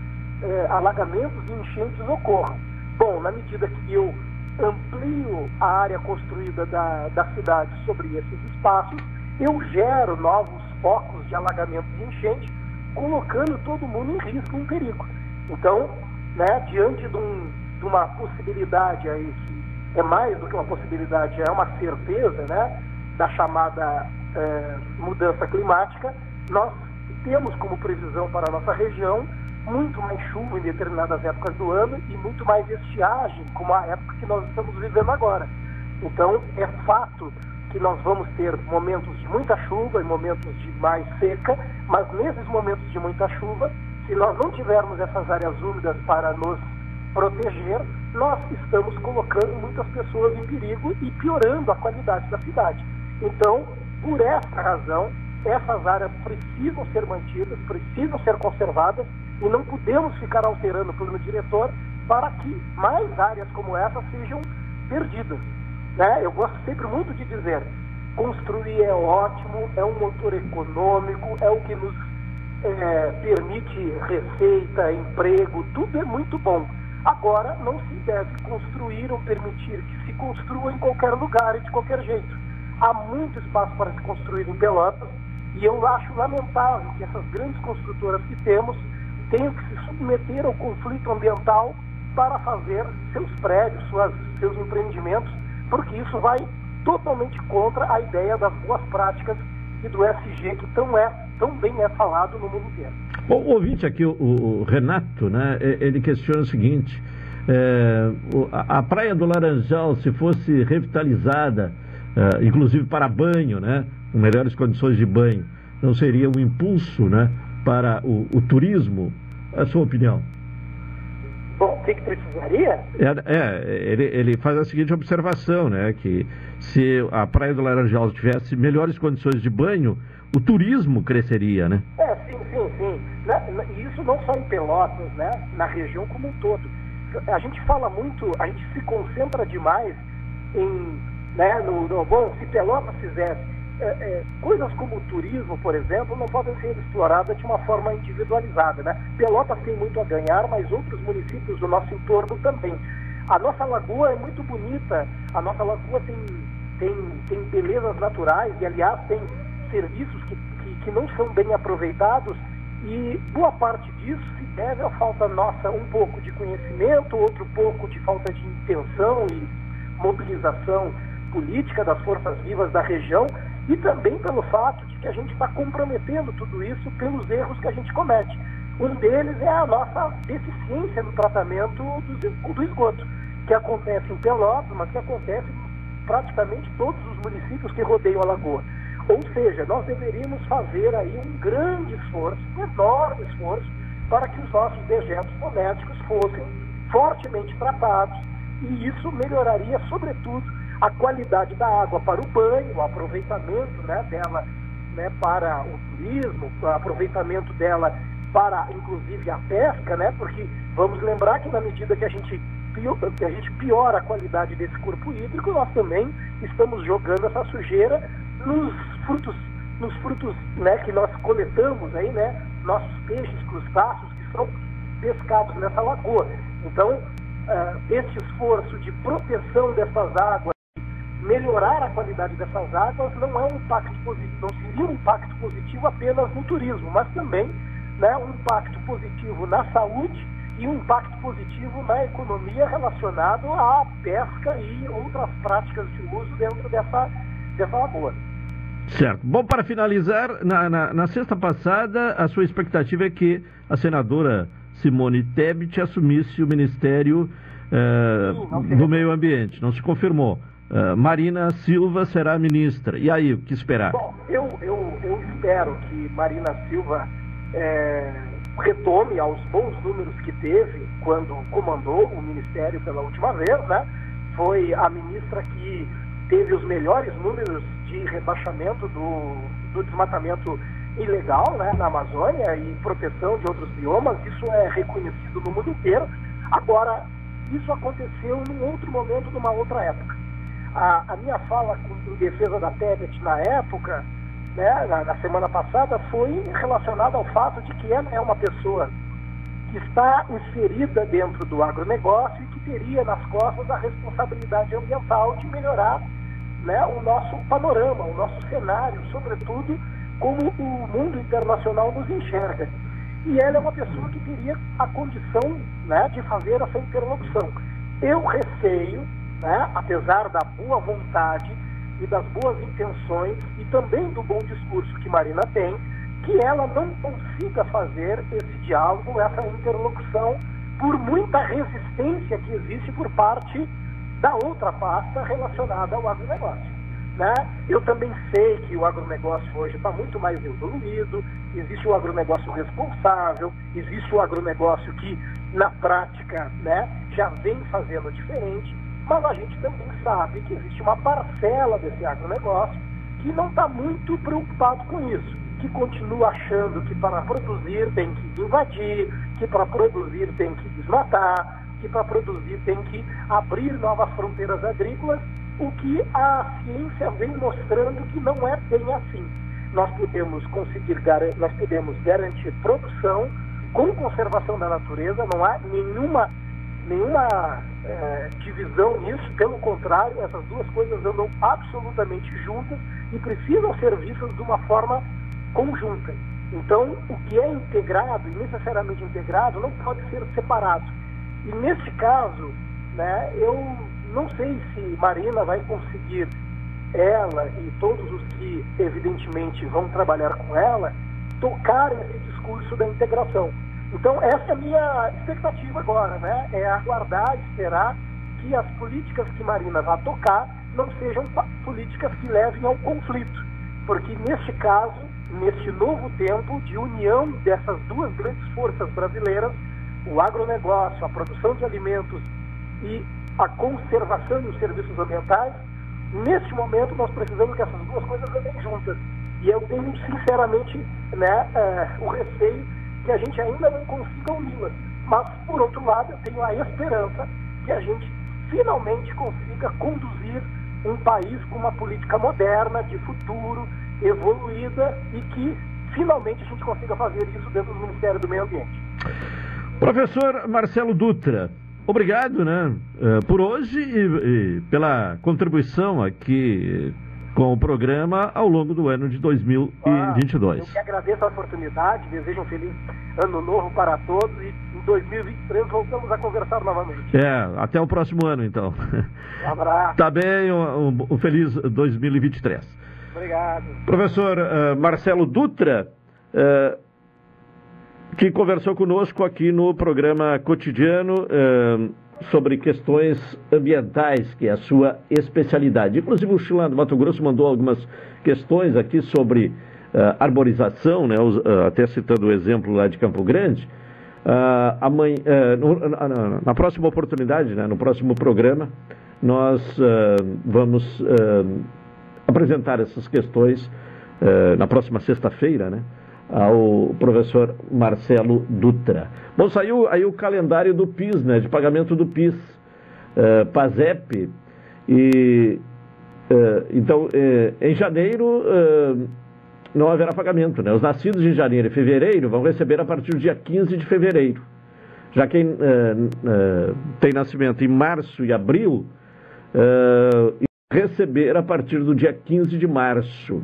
eh, alagamentos e enchentes ocorram. Bom, na medida que eu amplio a área construída da, da cidade sobre esses espaços, eu gero novos focos de alagamento e enchente, colocando todo mundo em risco, em perigo. Então, né, diante de, um, de uma possibilidade aí que é mais do que uma possibilidade, é uma certeza, né, da chamada é, mudança climática, nós temos como previsão para a nossa região muito mais chuva em determinadas épocas do ano e muito mais estiagem, como a época que nós estamos vivendo agora. Então, é fato que nós vamos ter momentos de muita chuva e momentos de mais seca, mas nesses momentos de muita chuva, se nós não tivermos essas áreas úmidas para nos proteger, nós estamos colocando muitas pessoas em perigo e piorando a qualidade da cidade. Então, por essa razão, essas áreas precisam ser mantidas, precisam ser conservadas e não podemos ficar alterando o plano diretor para que mais áreas como essa sejam perdidas. Né? Eu gosto sempre muito de dizer, construir é ótimo, é um motor econômico, é o que nos é, permite receita, emprego, tudo é muito bom. Agora, não se deve construir ou permitir que se construa em qualquer lugar e de qualquer jeito. Há muito espaço para se construir em Pelotas e eu acho lamentável que essas grandes construtoras que temos tenham que se submeter ao conflito ambiental para fazer seus prédios, suas, seus empreendimentos, porque isso vai totalmente contra a ideia das boas práticas e do SG que tão, é, tão bem é falado no mundo inteiro. Bom, ouvinte aqui, o, o Renato, né, ele questiona o seguinte: é, a, Praia do Laranjal, se fosse revitalizada, é, inclusive para banho, né, com melhores condições de banho, não seria um impulso né, para o, o turismo? A sua opinião? Bom, o que, que precisaria? É, é, ele, ele faz a seguinte observação, né? Que se a Praia do Laranjal tivesse melhores condições de banho, o turismo cresceria, né? É, sim, sim, sim. E isso não só em Pelotas, né? Na região como um todo. A gente fala muito, a gente se concentra demais em, né, no, no bom, se Pelotas fizesse é, é, coisas como o turismo, por exemplo, não podem ser exploradas de uma forma individualizada. Né? Pelotas tem muito a ganhar, mas outros municípios do nosso entorno também. A nossa lagoa é muito bonita, a nossa lagoa tem, tem, tem belezas naturais e, aliás, tem serviços que, que, que não são bem aproveitados e boa parte disso se deve à falta nossa um pouco de conhecimento, outro pouco de falta de intenção e mobilização política das forças vivas da região e também pelo fato de que a gente está comprometendo tudo isso pelos erros que a gente comete. Um deles é a nossa deficiência no tratamento do, esgoto, que acontece em Pelotas, mas que acontece em praticamente todos os municípios que rodeiam a lagoa. Ou seja, nós deveríamos fazer aí um grande esforço, um enorme esforço, para que os nossos dejetos domésticos fossem fortemente tratados e isso melhoraria, sobretudo, a qualidade da água para o banho, o aproveitamento né, dela né, para o turismo, o aproveitamento dela para, inclusive, a pesca, né, porque vamos lembrar que na medida que a gente que a gente piora a qualidade desse corpo hídrico, nós também estamos jogando essa sujeira nos frutos, nos frutos né, que nós coletamos aí, né, nossos peixes, crustáceos que são pescados nessa lagoa. Então, uh, esse esforço de proteção dessas águas melhorar a qualidade dessas águas não é um impacto positivo, não seria um impacto positivo apenas no turismo, mas também né, um impacto positivo na saúde e um impacto positivo na economia relacionado à pesca e outras práticas de uso dentro dessa, dessa lagoa. Certo. Bom, para finalizar, na, na, na sexta passada, a sua expectativa é que a senadora Simone Tebet assumisse o Ministério eh, do Meio Ambiente. Não se confirmou. Uh, Marina Silva será ministra. E aí, o que esperar? Bom, eu, eu, eu espero que Marina Silva é, retome aos bons números que teve quando comandou o ministério pela última vez, né? Foi a ministra que teve os melhores números de rebaixamento do, do desmatamento ilegal né, na Amazônia e proteção de outros biomas. Isso é reconhecido no mundo inteiro. Agora, isso aconteceu num outro momento, numa outra época. A, a minha fala em defesa da Tebet na época, né, na, na semana passada, foi relacionada ao fato de que ela é uma pessoa que está inserida dentro do agronegócio e que teria nas costas a responsabilidade ambiental de melhorar né, o nosso panorama, o nosso cenário, sobretudo como o mundo internacional nos enxerga. E ela é uma pessoa que teria a condição né, de fazer essa interlocução. Eu receio, né, apesar da boa vontade e das boas intenções e também do bom discurso que Marina tem, que ela não consiga fazer esse diálogo, essa interlocução, por muita resistência que existe por parte da outra pasta relacionada ao agronegócio. Né? Eu também sei que o agronegócio hoje está muito mais evoluído, existe o agronegócio responsável, existe o agronegócio que, na prática, né, já vem fazendo diferente, mas a gente também sabe que existe uma parcela desse agronegócio que não está muito preocupado com isso, que continua achando que para produzir tem que invadir, que para produzir tem que desmatar, que para produzir tem que abrir novas fronteiras agrícolas o que a ciência vem mostrando que não é bem assim. Nós podemos conseguir, nós podemos garantir produção com conservação da natureza, não há nenhuma, nenhuma é, divisão nisso, pelo contrário, essas duas coisas andam absolutamente juntas e precisam ser vistas de uma forma conjunta. Então, o que é integrado e necessariamente integrado não pode ser separado. E nesse caso, né, eu não sei se Marina vai conseguir, ela e todos os que evidentemente vão trabalhar com ela, tocar esse discurso da integração. Então, essa é a minha expectativa agora, né? É aguardar, esperar que as políticas que Marina vai tocar não sejam políticas que levem ao conflito. Porque, neste caso, neste novo tempo de união dessas duas grandes forças brasileiras, o agronegócio, a produção de alimentos e a conservação dos serviços ambientais, neste momento nós precisamos que essas duas coisas andem juntas. E eu tenho, sinceramente, né, é, o receio que a gente ainda não consiga uni-las. Mas, por outro lado, eu tenho a esperança que a gente finalmente consiga conduzir um país com uma política moderna, de futuro, evoluída e que finalmente a gente consiga fazer isso dentro do Ministério do Meio Ambiente. Professor Marcelo Dutra, obrigado, né, eh, por hoje e, e, pela contribuição aqui com o programa ao longo do ano de 2022. Ah, eu que agradeço a oportunidade, desejo um feliz ano novo para todos e em 2023 voltamos a conversar novamente. É, até o próximo ano então. Um abraço. Tá bem, um, um, um feliz 2023. Obrigado. Professor uh, Marcelo Dutra, uh, que conversou conosco aqui no programa cotidiano uh, sobre questões ambientais, que é a sua especialidade. Inclusive o Chilano do Mato Grosso mandou algumas questões aqui sobre uh, arborização, né, uh, até citando o exemplo lá de Campo Grande. Amanhã, no, na, na, próxima oportunidade, né, no próximo programa, nós vamos apresentar essas questões na próxima sexta-feira, né? Ao professor Marcelo Dutra. Bom, saiu aí o calendário do PIS, né, de pagamento do PIS, uh, PASEP, e uh, então uh, em janeiro não haverá pagamento, né? Os nascidos em janeiro e fevereiro vão receber a partir do dia 15 de fevereiro. Já quem tem nascimento em março e abril receber a partir do dia 15 de março.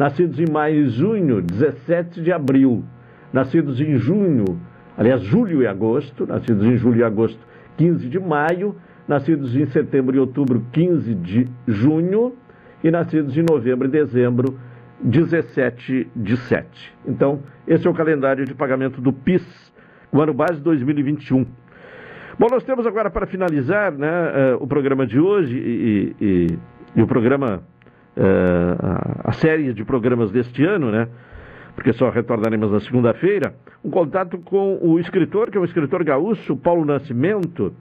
Nascidos em maio e junho, 17 de abril. Nascidos em junho, aliás, julho e agosto, nascidos em julho e agosto, 15 de maio. Nascidos em setembro e outubro, 15 de junho. E nascidos em novembro e dezembro, 17 de 7. Então, esse é o calendário de pagamento do PIS, o ano base 2021. Bom, nós temos agora para finalizar né, uh, o programa de hoje e, e, e o programa, uh, a, série de programas deste ano, né? Porque só retornaremos na segunda-feira, um contato com o escritor, que é um escritor gaúcho, Paulo Nascimento,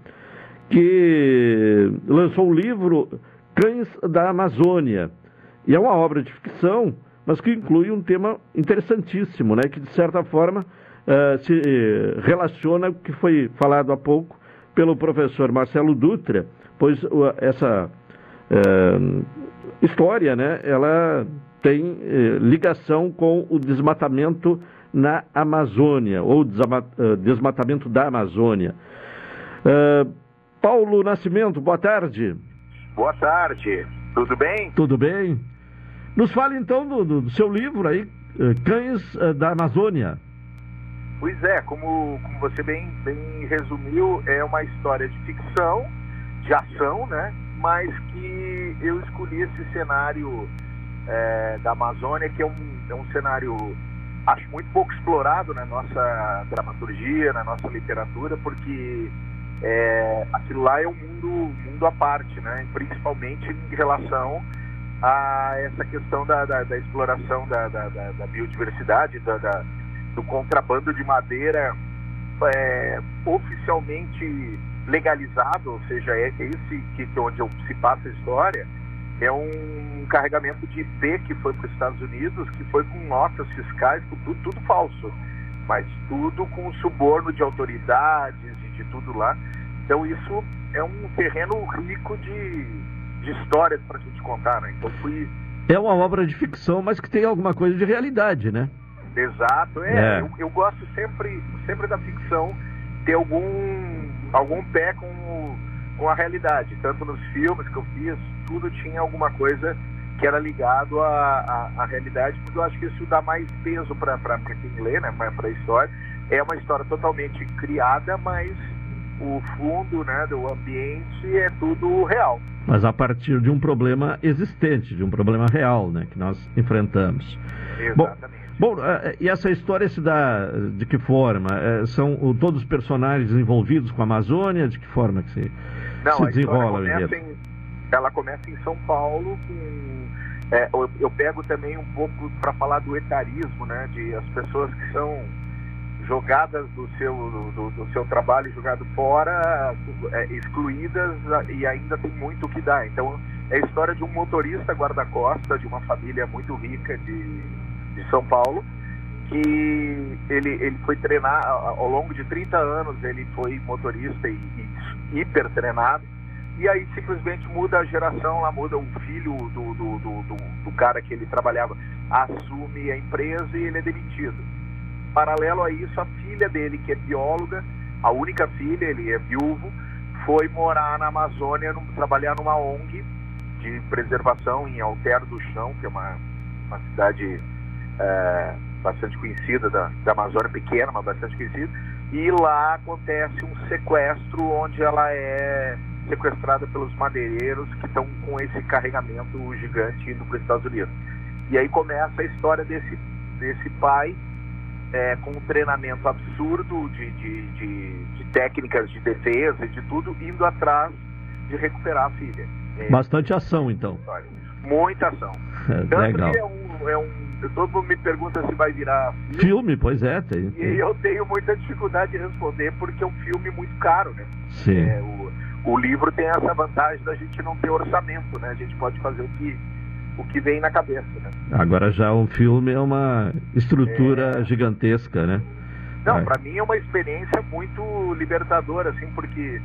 que lançou o livro Cães da Amazônia. E é uma obra de ficção, mas que inclui um tema interessantíssimo, né? Que de certa forma uh, se relaciona com o que foi falado há pouco pelo professor Marcelo Dutra, pois essa uh, história, né? Ela tem ligação com o desmatamento na Amazônia, ou desmatamento da Amazônia. Paulo Nascimento, boa tarde. Boa tarde, tudo bem? Tudo bem. Nos fale então do, do seu livro aí, eh, Cães eh, da Amazônia. Pois é, como, como você bem, bem resumiu, é uma história de ficção, de ação, né? Mas que eu escolhi esse cenário é, da Amazônia, que é um, é um cenário, acho muito pouco explorado na nossa dramaturgia, na nossa literatura, porque é, aquilo lá é um mundo, mundo à parte, né? principalmente em relação a essa questão da, da, da exploração da, da, da biodiversidade, da, do contrabando de madeira é, oficialmente legalizado, ou seja, é esse que, onde se passa a história, é um carregamento de IP que foi para os Estados Unidos, que foi com notas fiscais, com tudo, tudo falso mas tudo com suborno de autoridades e de tudo lá. Então isso é um terreno rico de, de histórias para a gente contar, né? Então fui... É uma obra de ficção, mas que tem alguma coisa de realidade, né? Exato, é. é. Eu, eu, gosto sempre, sempre da ficção ter algum, algum pé com, com a realidade. Tanto nos filmes que eu fiz, tudo tinha alguma coisa que era ligado à, à, à, realidade, porque eu acho que isso dá mais peso para quem lê, né, para a história. É uma história totalmente criada, mas o fundo né, do ambiente é tudo real. Mas a partir de um problema existente, de um problema real né, que nós enfrentamos. Exatamente. Bom, bom eh, e essa história se dá de que forma? Eh, são todos os personagens envolvidos com a Amazônia? De que forma que se, Não, se desenrola? A em, ela começa em São Paulo com é, eu, eu, pego também um pouco para falar do etarismo, né? De as pessoas que são jogadas do seu, do, do seu trabalho, jogado fora, é, excluídas e ainda tem muito o que dar. Então é a história de um motorista guarda-costa de uma família muito rica de, de São Paulo que ele, ele foi treinar ao longo de 30 anos ele foi motorista e, e hiper treinado e aí simplesmente muda a geração, lá muda o filho do, do, do, do, cara que ele trabalhava, assume a empresa e ele é demitido. Paralelo a isso, a filha dele, que é bióloga, a única filha, ele é viúvo, foi morar na Amazônia, trabalhar numa ONG de preservação em Alter do Chão, que é uma, uma cidade é, bastante conhecida da, da Amazônia, pequena, mas bastante conhecida. E lá acontece um sequestro onde ela é sequestrada pelos madeireiros que estão com esse carregamento gigante indo para os Estados Unidos. E aí começa a história desse, desse pai é, com um treinamento absurdo de, de, de, de, técnicas de defesa e de tudo, indo atrás de recuperar a filha. É, Bastante ação, então. Muita ação. É, Tanto legal. que é um, é um. Todo mundo me pergunta se vai virar filme. Filme, pois é. Tem, tem. E eu tenho muita dificuldade de responder porque é um filme muito caro, né? Sim. É, o, o livro tem essa vantagem da gente não ter orçamento, né? A gente pode fazer o que, o que vem na cabeça, né? Agora já um filme é uma estrutura é... gigantesca, né? Não, para mim é uma experiência muito libertadora, assim, porque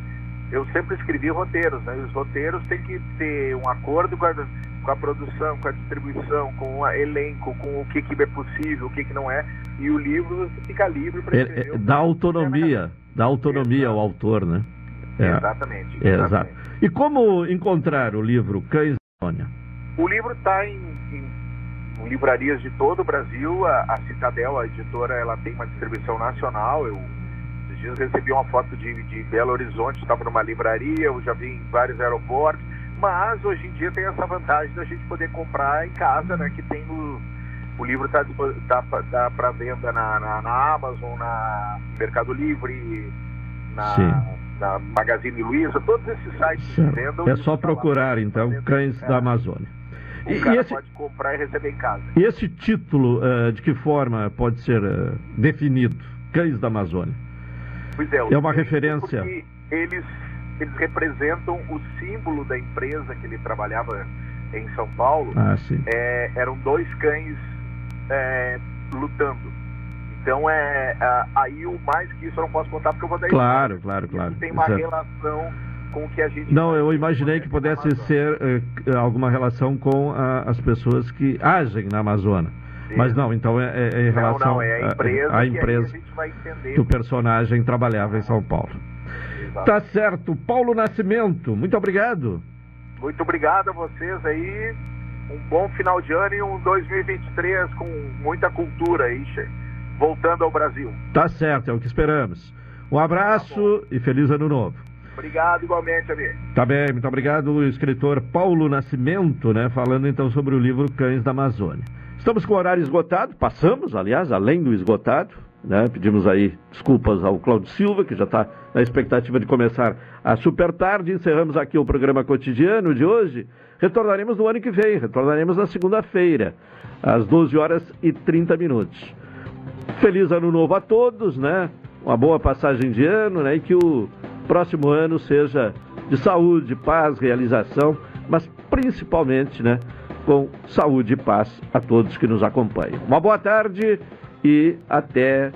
eu sempre escrevi roteiros, né? E os roteiros têm que ter um acordo com a, com a produção, com a distribuição, com o elenco, com o que, que é possível, o que, que não é. E o livro você fica livre para escrever. É, é, dá autonomia, dá autonomia ao autor, né? É. Exatamente, é, exatamente. Exato. E como encontrar o livro Cães da Amazônia? O livro está em, em, em, livrarias de todo o Brasil. A, a, Citadel, a editora, ela tem uma distribuição nacional. Eu esses dias recebi uma foto de, de Belo Horizonte, estava numa livraria, eu já vi em vários aeroportos. Mas hoje em dia tem essa vantagem da gente poder comprar em casa, né? Que tem no, o livro está tá, tá para venda na, na, na, Amazon, na Mercado Livre, na, na Magazine Luiza, todos esses sites Certo. vendam. É só procurar, então, Cães da Amazônia. O E, cara e esse, pode comprar e receber em casa. e esse título, eh, de que forma pode ser eh, definido? Cães da Amazônia. Pois é, É uma referência. Eles, eles representam o símbolo da empresa que ele trabalhava em São Paulo. Ah, sim. É, eram dois cães é, lutando. Então é aí o mais que isso eu não posso contar porque eu vou dar Claro, spoiler. claro, claro. Isso tem uma Exato. relação com o que a gente Não, eu imaginei que pudesse ser eh, alguma relação com ah, as pessoas que agem na Amazônia. Mas não, então é, é- é em Não, relação não, é a à- empresa, à a o personagem trabalhava em São Paulo. Exato. Tá certo. Paulo Nascimento, muito obrigado. Muito obrigado a vocês aí. Um bom final de ano e um 2023 com muita cultura aí, voltando ao Brasil. Tá certo, é o que esperamos. Um abraço e feliz ano novo. Obrigado igualmente, amigo. Tá bem, muito obrigado, o escritor Paulo Nascimento, né, falando então sobre o livro Cães da Amazônia. Estamos com o horário esgotado, passamos, aliás, além do esgotado, né, pedimos aí desculpas ao Cláudio Silva, que já está na expectativa de começar a super tarde. Encerramos aqui o programa cotidiano de hoje. Retornaremos no ano que vem, retornaremos na segunda-feira, às 12 horas e 30 minutos. Feliz ano novo a todos, né? Uma boa passagem de ano, né? E que o próximo ano seja de saúde, paz, realização, mas principalmente, né? Com saúde e paz a todos que nos acompanham. Uma boa tarde e até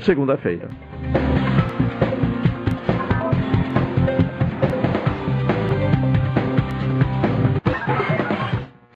segunda-feira.